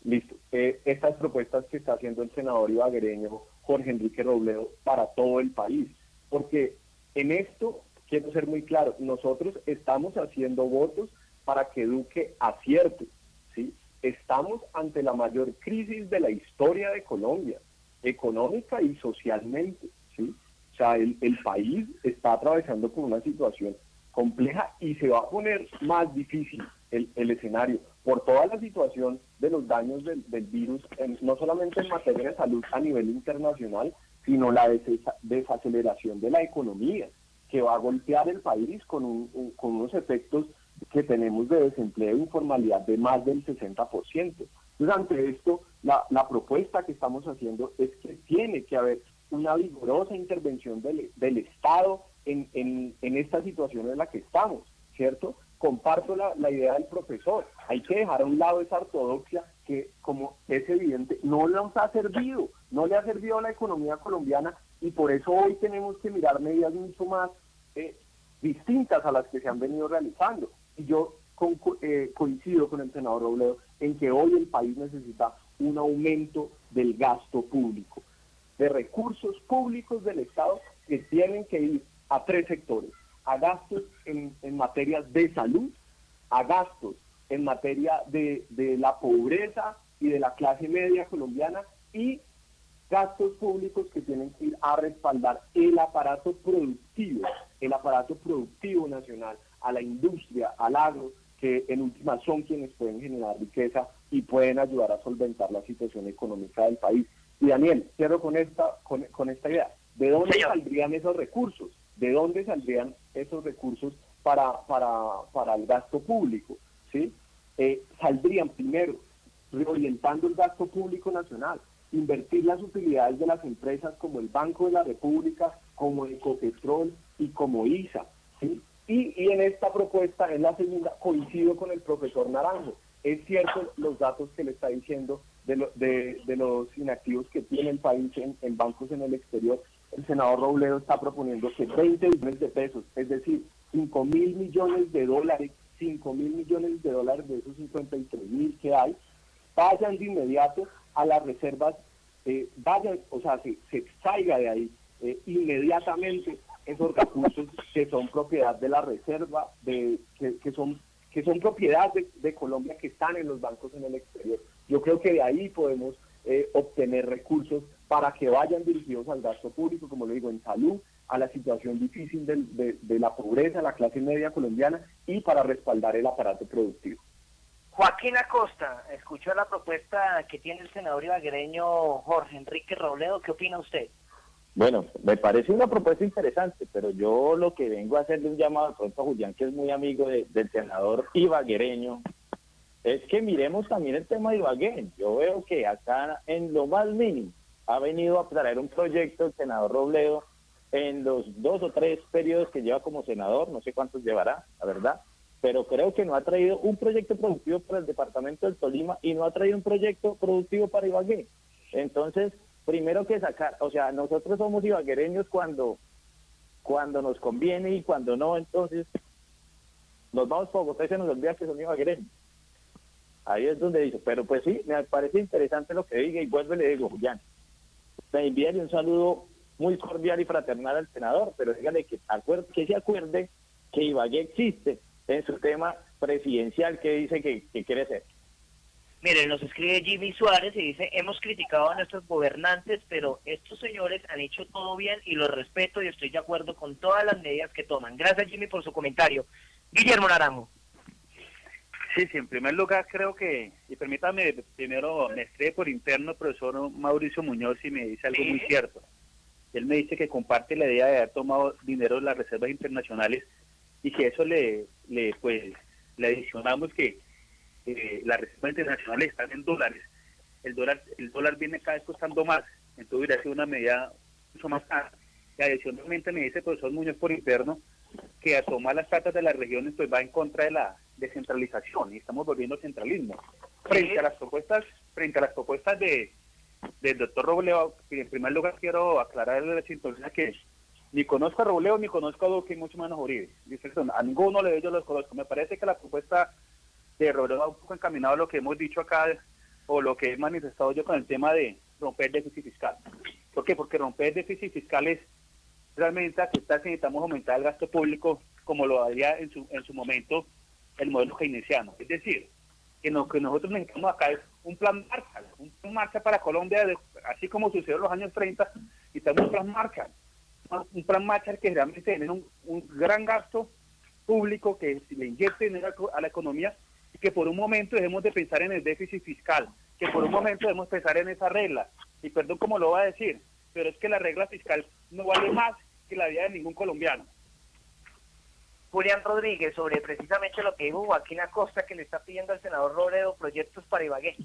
Listo. Eh, estas propuestas que está haciendo el senador ibaguereño Jorge Enrique Robledo para todo el país. Porque en esto, quiero ser muy claro, nosotros estamos haciendo votos para que Duque acierte. ¿sí? Estamos ante la mayor crisis de la historia de Colombia, económica y socialmente. ¿sí? O sea, el, el país está atravesando por una situación compleja y se va a poner más difícil el, el escenario por toda la situación de los daños del, virus, no solamente en materia de salud a nivel internacional, sino la desaceleración de la economía, que va a golpear el país con, un, con unos efectos que tenemos de desempleo e informalidad de más del 60%. Entonces, ante esto, la, propuesta que estamos haciendo es que tiene que haber una vigorosa intervención del, Estado en, en esta situación en la que estamos, ¿cierto? Comparto la, idea del profesor. Hay que dejar a un lado esa ortodoxia que, como es evidente, no nos ha servido, no le ha servido a la economía colombiana y por eso hoy tenemos que mirar medidas mucho más eh, distintas a las que se han venido realizando. Y yo eh, coincido con el senador Robledo en que hoy el país necesita un aumento del gasto público, de recursos públicos del Estado que tienen que ir a tres sectores a gastos en, en materia de salud, a gastos en materia de, de la pobreza y de la clase media colombiana y gastos públicos que tienen que ir a respaldar el aparato productivo, el aparato productivo nacional, a la industria, al agro, que en última son quienes pueden generar riqueza y pueden ayudar a solventar la situación económica del país. Y Daniel, cierro con esta, con, con esta idea. ¿De dónde saldrían esos recursos? ¿De dónde saldrían esos recursos para, para, el gasto público? ¿sí? Eh, saldrían primero reorientando el gasto público nacional, invertir las utilidades de las empresas como el Banco de la República, como Ecopetrol y como ISA. ¿sí? Y, y en esta propuesta, en la segunda, coincido con el profesor Naranjo. Es cierto los datos que le está diciendo de, de, de los inactivos que tiene el país en, en bancos en el exterior, el senador Robledo está proponiendo que 20 millones de pesos, es decir, 5 mil millones de dólares, 5 mil millones de dólares de esos 53 mil que hay, vayan de inmediato a las reservas, eh, vayan, o sea, se, se extraiga de ahí eh, inmediatamente esos recursos que son propiedad de la reserva, de, que, son que son propiedad de, Colombia que están en los bancos en el exterior. Yo creo que de ahí podemos eh, obtener recursos para que vayan dirigidos al gasto público, como le digo, en salud, a la situación difícil de, de, la pobreza, la clase media colombiana y para respaldar el aparato productivo. Joaquín Acosta, escuchó la propuesta que tiene el senador ibaguereño Jorge Enrique Robledo, ¿qué opina usted? Bueno, me parece una propuesta interesante, pero yo lo que vengo a hacerle un llamado al pronto a Julián, que es muy amigo del senador ibaguereño, es que miremos también el tema de Ibagué. Yo veo que acá en lo más mínimo ha venido a traer un proyecto el senador Robledo en los dos o tres periodos que lleva como senador, no sé cuántos llevará, la verdad, pero creo que no ha traído un proyecto productivo para el departamento del Tolima y no ha traído un proyecto productivo para Ibagué. Entonces, primero que sacar, o sea, nosotros somos ibaguereños cuando, cuando nos conviene y cuando no, entonces nos vamos para Bogotá y se nos olvida que son ibaguereños. Ahí es donde dice, pero pues sí, me parece interesante lo que diga y vuelve y le digo, Julián, me envíale un saludo muy cordial y fraternal al senador, pero dígale que, que se acuerde que Ibagué existe en su tema presidencial que dice que, que quiere ser. Miren, nos escribe Jimmy Suárez y dice, hemos criticado a nuestros gobernantes, pero estos señores han hecho todo bien y los respeto y estoy de acuerdo con todas las medidas que toman. Gracias Jimmy por su comentario. Guillermo Naranjo. Sí, sí, en primer lugar creo que, y permítame primero, me estré por interno, profesor Mauricio Muñoz, y me dice algo muy cierto. Él me dice que comparte la idea de haber tomado dinero de las reservas internacionales y que eso le, le pues, le adicionamos que las reservas internacionales están en dólares. El dólar, el dólar viene cada vez costando más, entonces hubiera sido una medida mucho más cara. Y adicionalmente me dice el profesor Muñoz por interno que a tomar las cartas de las regiones pues va en contra de la descentralización y estamos volviendo al centralismo. Frente a las propuestas, frente a las propuestas de del doctor Robledo, en primer lugar quiero aclararle la sintonía que ni conozco a Robledo ni conozco a Duque, mucho menos a Uribe. A ninguno de ellos los conozco. Me parece que la propuesta de Robledo va un poco encaminado a lo que hemos dicho acá o lo que he manifestado yo con el tema de romper déficit fiscal. ¿Por qué? Porque romper déficit fiscal es realmente aceptar que necesitamos aumentar el gasto público como lo haría en su, en su momento el modelo keynesiano. Es decir, que lo que nosotros necesitamos acá es un plan marcha, un plan marcha para Colombia, así como sucedió en los años 30, necesitamos un plan marcha, un plan marcha que realmente tiene un, gran gasto público que le inyecte dinero a la economía y que por un momento dejemos de pensar en el déficit fiscal, que por un momento debemos pensar en esa regla. Y perdón como lo va a decir, pero es que la regla fiscal no vale más que la vida de ningún colombiano. Julián Rodríguez, sobre precisamente lo que dijo Joaquín Acosta, que le está pidiendo al senador Robledo proyectos para Ibagué.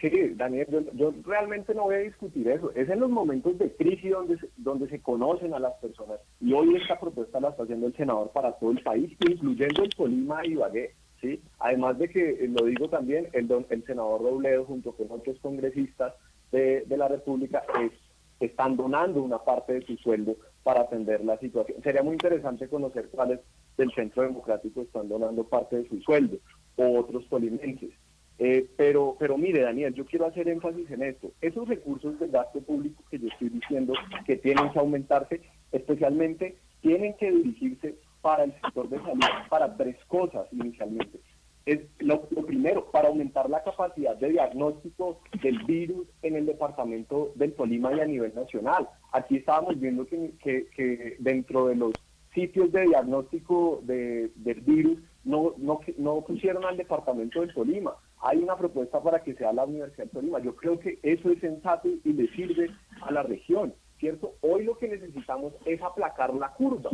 Sí, Daniel, yo, realmente no voy a discutir eso. Es en los momentos de crisis donde se, donde se conocen a las personas. Y hoy esta propuesta la está haciendo el senador para todo el país, incluyendo el Colima y Ibagué. ¿sí? Además de que, eh, lo digo también, el, el senador Robledo, junto con otros congresistas de, de la República, es están donando una parte de su sueldo para atender la situación. Sería muy interesante conocer cuáles del Centro Democrático están donando parte de su sueldo o otros colimenses. Eh, pero, pero mire, Daniel, yo quiero hacer énfasis en esto. Esos recursos del gasto público que yo estoy diciendo que tienen que aumentarse, especialmente tienen que dirigirse para el sector de salud, para tres cosas inicialmente es lo, primero, para aumentar la capacidad de diagnóstico del virus en el departamento del Tolima y a nivel nacional. Aquí estábamos viendo que, que, dentro de los sitios de diagnóstico del virus no, no, no pusieron al departamento del Tolima. Hay una propuesta para que sea la Universidad del Tolima. Yo creo que eso es sensato y le sirve a la región. ¿cierto? Hoy lo que necesitamos es aplacar la curva.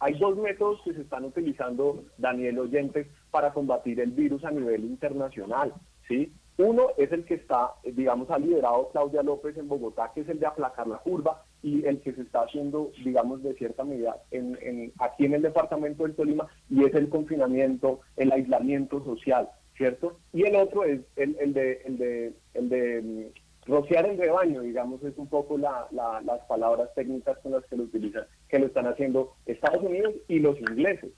Hay dos métodos que se están utilizando, Daniel Oyentes, para combatir el virus a nivel internacional. ¿sí? Uno es el que está, digamos, ha liderado Claudia López en Bogotá, que es el de aplacar la curva, y el que se está haciendo, digamos, de cierta medida en, aquí en el departamento del Tolima, y es el confinamiento, el aislamiento social, ¿cierto? Y el otro es el, de, el de, el de rociar el rebaño, digamos, es un poco las palabras técnicas con las que lo utilizan, que lo están haciendo Estados Unidos y los ingleses,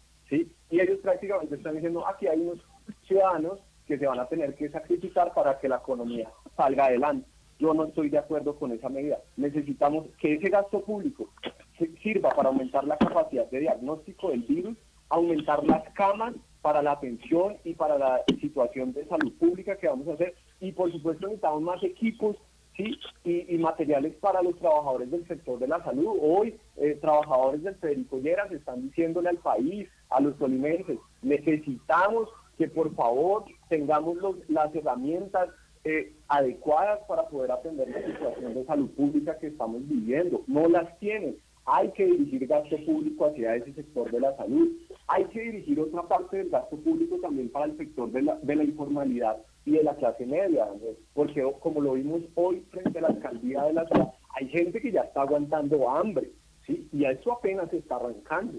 Y ellos prácticamente están diciendo, aquí hay unos ciudadanos que se van a tener que sacrificar para que la economía salga adelante. Yo no estoy de acuerdo con esa medida. Necesitamos que ese gasto público sirva para aumentar la capacidad de diagnóstico del virus, aumentar las camas para la atención y para la situación de salud pública que vamos a hacer y por supuesto necesitamos más equipos ¿sí? y, materiales para los trabajadores del sector de la salud. Hoy eh, trabajadores del Federico Lleras están diciéndole al país, a los tolimenses, necesitamos que por favor tengamos las herramientas eh, adecuadas para poder atender la situación de salud pública que estamos viviendo. No las tienen. Hay que dirigir gasto público hacia ese sector de la salud. Hay que dirigir otra parte del gasto público también para el sector de la, de la informalidad y de la clase media, porque como lo vimos hoy frente a la alcaldía de la ciudad, hay gente que ya está aguantando hambre, ¿sí? Y a eso apenas está arrancando,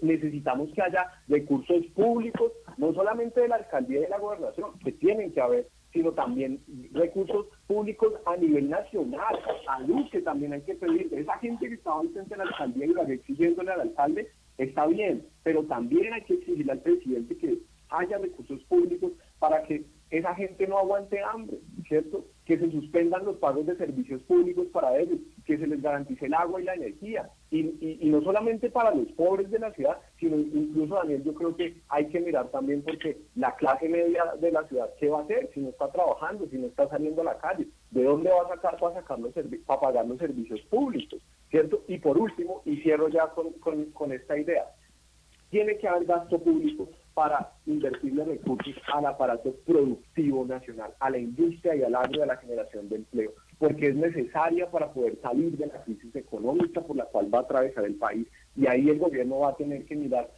Necesitamos que haya recursos públicos, no solamente de la alcaldía y de la gobernación, que tienen que haber, sino también recursos públicos a nivel nacional, salud que también hay que pedir. Esa gente que estaba frente a la alcaldía y la exigiéndole al alcalde, está bien, pero también hay que exigirle al presidente que haya recursos públicos para que esa gente no aguante hambre, ¿cierto? Que se suspendan los pagos de servicios públicos para ellos, que se les garantice el agua y la energía. Y, y, no solamente para los pobres de la ciudad, sino incluso, Daniel, yo creo que hay que mirar también porque la clase media de la ciudad, ¿qué va a hacer si no está trabajando, si no está saliendo a la calle? ¿De dónde va a sacar para, sacar los para pagar los servicios públicos? ¿Cierto? Y por último, y cierro ya con, con, con esta idea, tiene que haber gasto público para invertirle recursos al aparato productivo nacional, a la industria y al agro de la generación de empleo, porque es necesaria para poder salir de la crisis económica por la cual va a atravesar el país. Y ahí el gobierno va a tener que mirar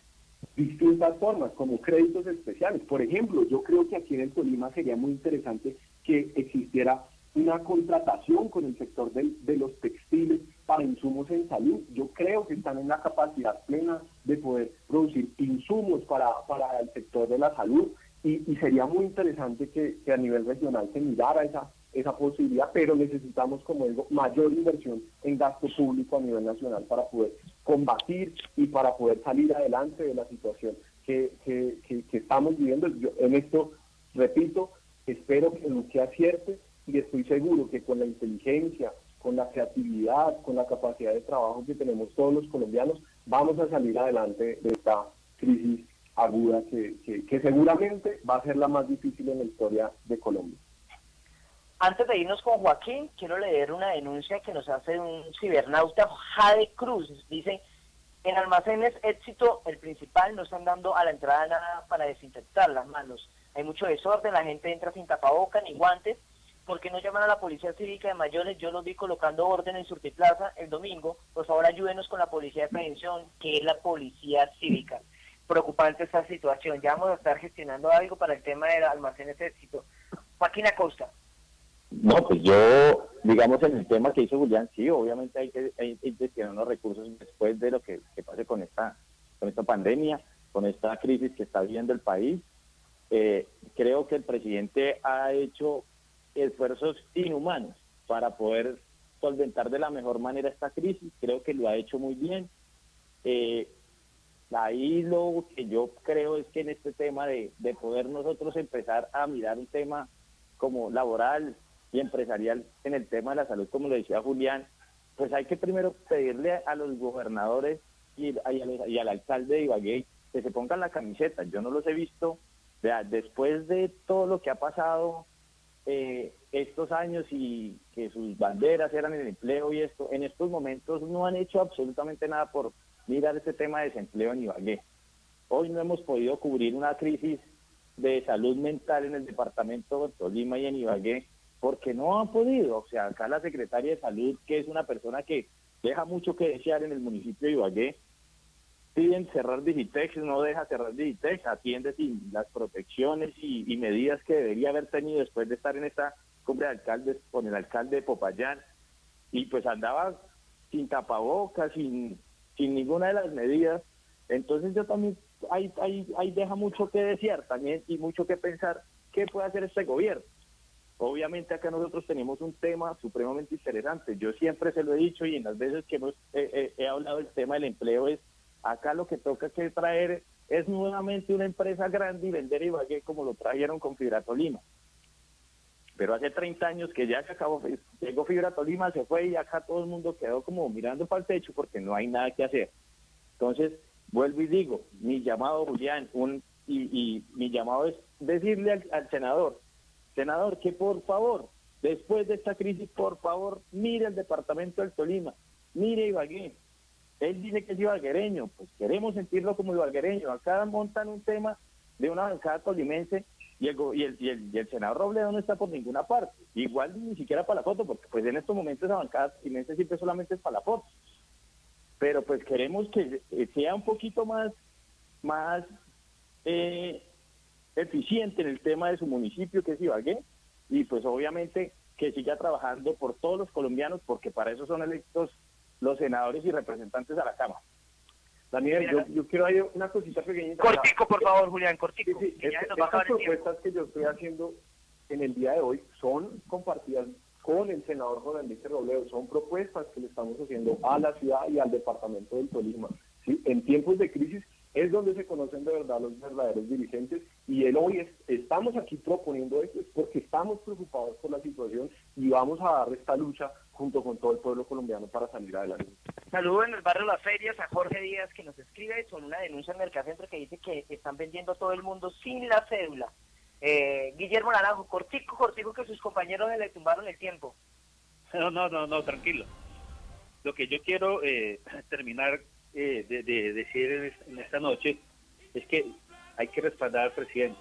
distintas formas, como créditos especiales. Por ejemplo, yo creo que aquí en el Tolima sería muy interesante que existiera una contratación con el sector de los textiles para insumos en salud. Yo creo que están en la capacidad plena de poder producir insumos para, para el sector de la salud y, sería muy interesante que, a nivel regional se mirara esa, esa posibilidad, pero necesitamos, como digo, mayor inversión en gasto público a nivel nacional para poder combatir y para poder salir adelante de la situación que, estamos viviendo. Yo en esto, repito, espero que Luque acierte y estoy seguro que con la inteligencia, con la creatividad, con la capacidad de trabajo que tenemos todos los colombianos, vamos a salir adelante de esta crisis aguda que, que, seguramente va a ser la más difícil en la historia de Colombia. Antes de irnos con Joaquín, quiero leer una denuncia que nos hace un cibernauta, Jade Cruz. Dice, en almacenes éxito, el principal, no están dando a la entrada nada para desinfectar las manos. Hay mucho desorden, la gente entra sin tapaboca ni guantes ¿por qué no llaman a la Policía Cívica de Mayores? Yo los vi colocando orden en Surtiplaza el domingo. Por favor, ayúdenos con la Policía de Prevención, que es la Policía Cívica. Preocupante esta situación. Ya vamos a estar gestionando algo para el tema del almacén éxito. Joaquín Acosta. No, pues yo, digamos, en el tema que hizo Julián, sí, obviamente hay que, destinar los recursos después de lo que, pase con esta, con esta pandemia, con esta crisis que está viviendo el país. Eh, creo que el presidente ha hecho esfuerzos inhumanos para poder solventar de la mejor manera esta crisis. Creo que lo ha hecho muy bien. Eh, ahí lo que yo creo es que en este tema de, de poder nosotros empezar a mirar un tema como laboral y empresarial en el tema de la salud, como lo decía Julián, pues hay que primero pedirle a los gobernadores y, y, al alcalde de Ibagué que se pongan la camiseta. Yo no los he visto. Vea, después de todo lo que ha pasado eh, estos años y que sus banderas eran el empleo y esto, en estos momentos no han hecho absolutamente nada por mirar este tema de desempleo en Ibagué. Hoy no hemos podido cubrir una crisis de salud mental en el departamento de Tolima y en Ibagué porque no han podido. O sea, acá la secretaria de salud, que es una persona que deja mucho que desear en el municipio de Ibagué, piden cerrar Digitex, no deja cerrar Digitex, atiende sin las protecciones y, medidas que debería haber tenido después de estar en esta cumbre de alcaldes con el alcalde de Popayán. Y pues andaba sin tapabocas, sin, sin ninguna de las medidas. Entonces yo también, ahí, ahí, ahí deja mucho que desear también y mucho que pensar qué puede hacer este gobierno. Obviamente acá nosotros tenemos un tema supremamente interesante. Yo siempre se lo he dicho y en las veces que hemos, he hablado del tema del empleo es Acá lo que toca que traer es nuevamente una empresa grande y vender Ibagué como lo trajeron con Fibra Tolima. Pero hace 30 años que ya se acabó, llegó Fibra Tolima, se fue y acá todo el mundo quedó como mirando para el techo porque no hay nada que hacer. Entonces, vuelvo y digo, mi llamado, Julián, un, y, mi llamado es decirle al, senador, senador, que por favor, después de esta crisis, por favor, mire el departamento del Tolima, mire Ibagué, él dice que es ibarguereño, pues queremos sentirlo como ibarguereño. Acá montan un tema de una bancada tolimense y el, y el, senador Robledo no está por ninguna parte. Igual ni siquiera para la foto, porque pues en estos momentos la bancada tolimense siempre solamente es para la foto. Pero pues queremos que sea un poquito más, más eh, eficiente en el tema de su municipio, que es Ibagué, y pues obviamente que siga trabajando por todos los colombianos, porque para eso son electos los senadores y representantes a la Cámara. Daniel, yo, yo, quiero hay una cosita pequeñita. Cortico, por favor, Julián, cortico. Sí, estas propuestas que yo estoy haciendo en el día de hoy son compartidas con el senador Juan Enrique Robledo. Son propuestas que le estamos haciendo a la ciudad y al departamento del Tolima. ¿sí? En tiempos de crisis es donde se conocen de verdad los verdaderos dirigentes y el hoy es, estamos aquí proponiendo esto es porque estamos preocupados por la situación y vamos a dar esta lucha junto con todo el pueblo colombiano para salir adelante. Saludo en el barrio Las Ferias a Jorge Díaz que nos escribe con una denuncia en Mercacentro que dice que están vendiendo todo el mundo sin la cédula. Eh, Guillermo Naranjo, cortico, cortico que sus compañeros le tumbaron el tiempo. No, no, no, no, tranquilo. Lo que yo quiero eh, terminar eh, de, decir en, esta noche es que hay que respaldar al presidente.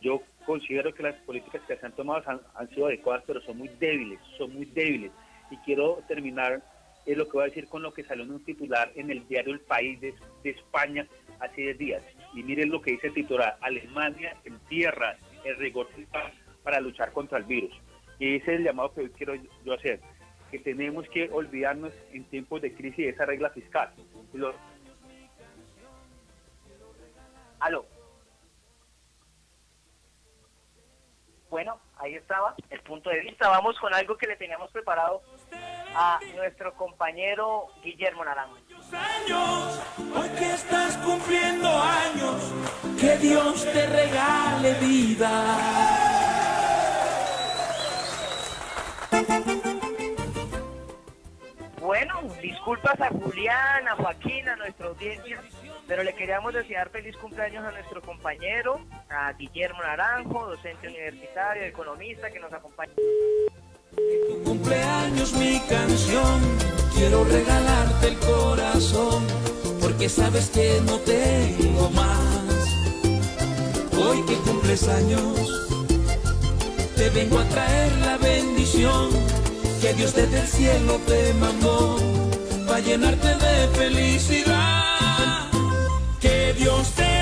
Yo considero que las políticas que se han tomado han, sido adecuadas, pero son muy débiles, son muy débiles. Y quiero terminar es lo que voy a decir con lo que salió en un titular en el diario El País de, España hace 10 días. Y miren lo que dice el titular, Alemania entierra el rigor para luchar contra el virus. Y ese es el llamado que hoy quiero yo hacer, que tenemos que olvidarnos en tiempos de crisis de esa regla fiscal. Aló. Bueno, ahí estaba el punto de vista. Vamos con algo que le teníamos preparado a nuestro compañero Guillermo Naranjo. hoy que estás cumpliendo años, que Dios te regale vida. Bueno, disculpas a Julián, a Joaquín, a nuestra audiencia, pero le queríamos desear feliz cumpleaños a nuestro compañero, a Guillermo Naranjo, docente universitario, economista que nos acompaña. Tu cumpleaños mi canción, quiero regalarte el corazón, porque sabes que no tengo más. Hoy que cumples años, te vengo a traer la bendición que Dios desde el cielo te mandó para llenarte de felicidad. Que Dios te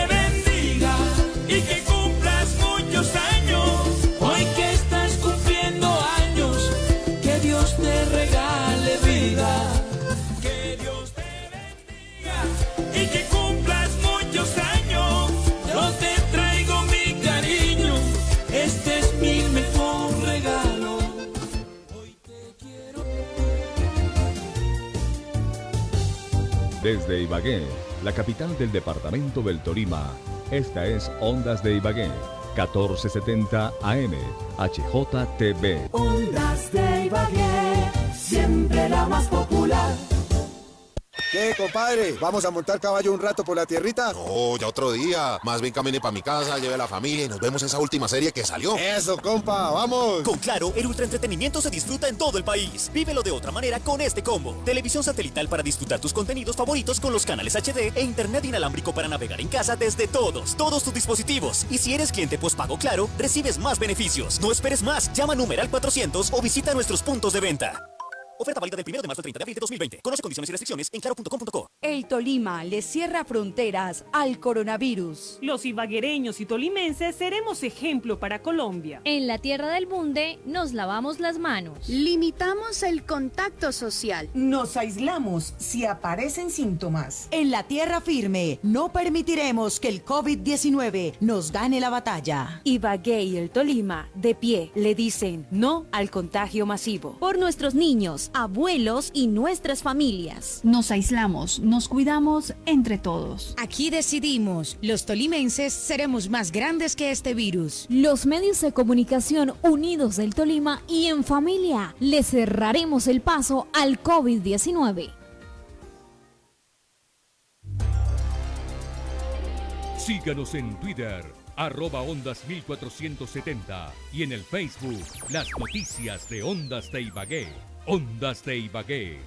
Desde Ibagué, la capital del departamento del Tolima, esta es Ondas de Ibagué, 1470 AM, HJTV. Ondas de Ibagué, siempre la más popular. ¿Qué, compadre? ¿Vamos a montar caballo un rato por la tierrita? No, ya otro día. Más bien camine para mi casa, lleve a la familia y nos vemos esa última serie que salió. Eso, compa, vamos. Con Claro, el ultraentretenimiento se disfruta en todo el país. Vívelo de otra manera con este combo. Televisión satelital para disfrutar tus contenidos favoritos con los canales HD e internet inalámbrico para navegar en casa desde todos, todos tus dispositivos. Y si eres cliente postpago Claro, recibes más beneficios. No esperes más. Llama numeral 400 o visita nuestros puntos de venta. Oferta válida del 1 de marzo al 30 de abril de 2020. Conoce condiciones y restricciones en claro.com.co. El Tolima le cierra fronteras al coronavirus. Los ibaguereños y tolimenses seremos ejemplo para Colombia. En la tierra del Bunde nos lavamos las manos. Limitamos el contacto social. Nos aislamos si aparecen síntomas. En la tierra firme no permitiremos que el COVID-19 nos gane la batalla. Ibagué y el Tolima, de pie, le dicen no al contagio masivo. Por nuestros niños, abuelos y nuestras familias. Nos aislamos, nos cuidamos entre todos. Aquí decidimos, los tolimenses seremos más grandes que este virus. Los medios de comunicación unidos del Tolima y en familia le cerraremos el paso al COVID-19. Síganos en Twitter, arroba ondas 1470 y en el Facebook, las noticias de Ondas de Ibagué. Ondas de Ibagué,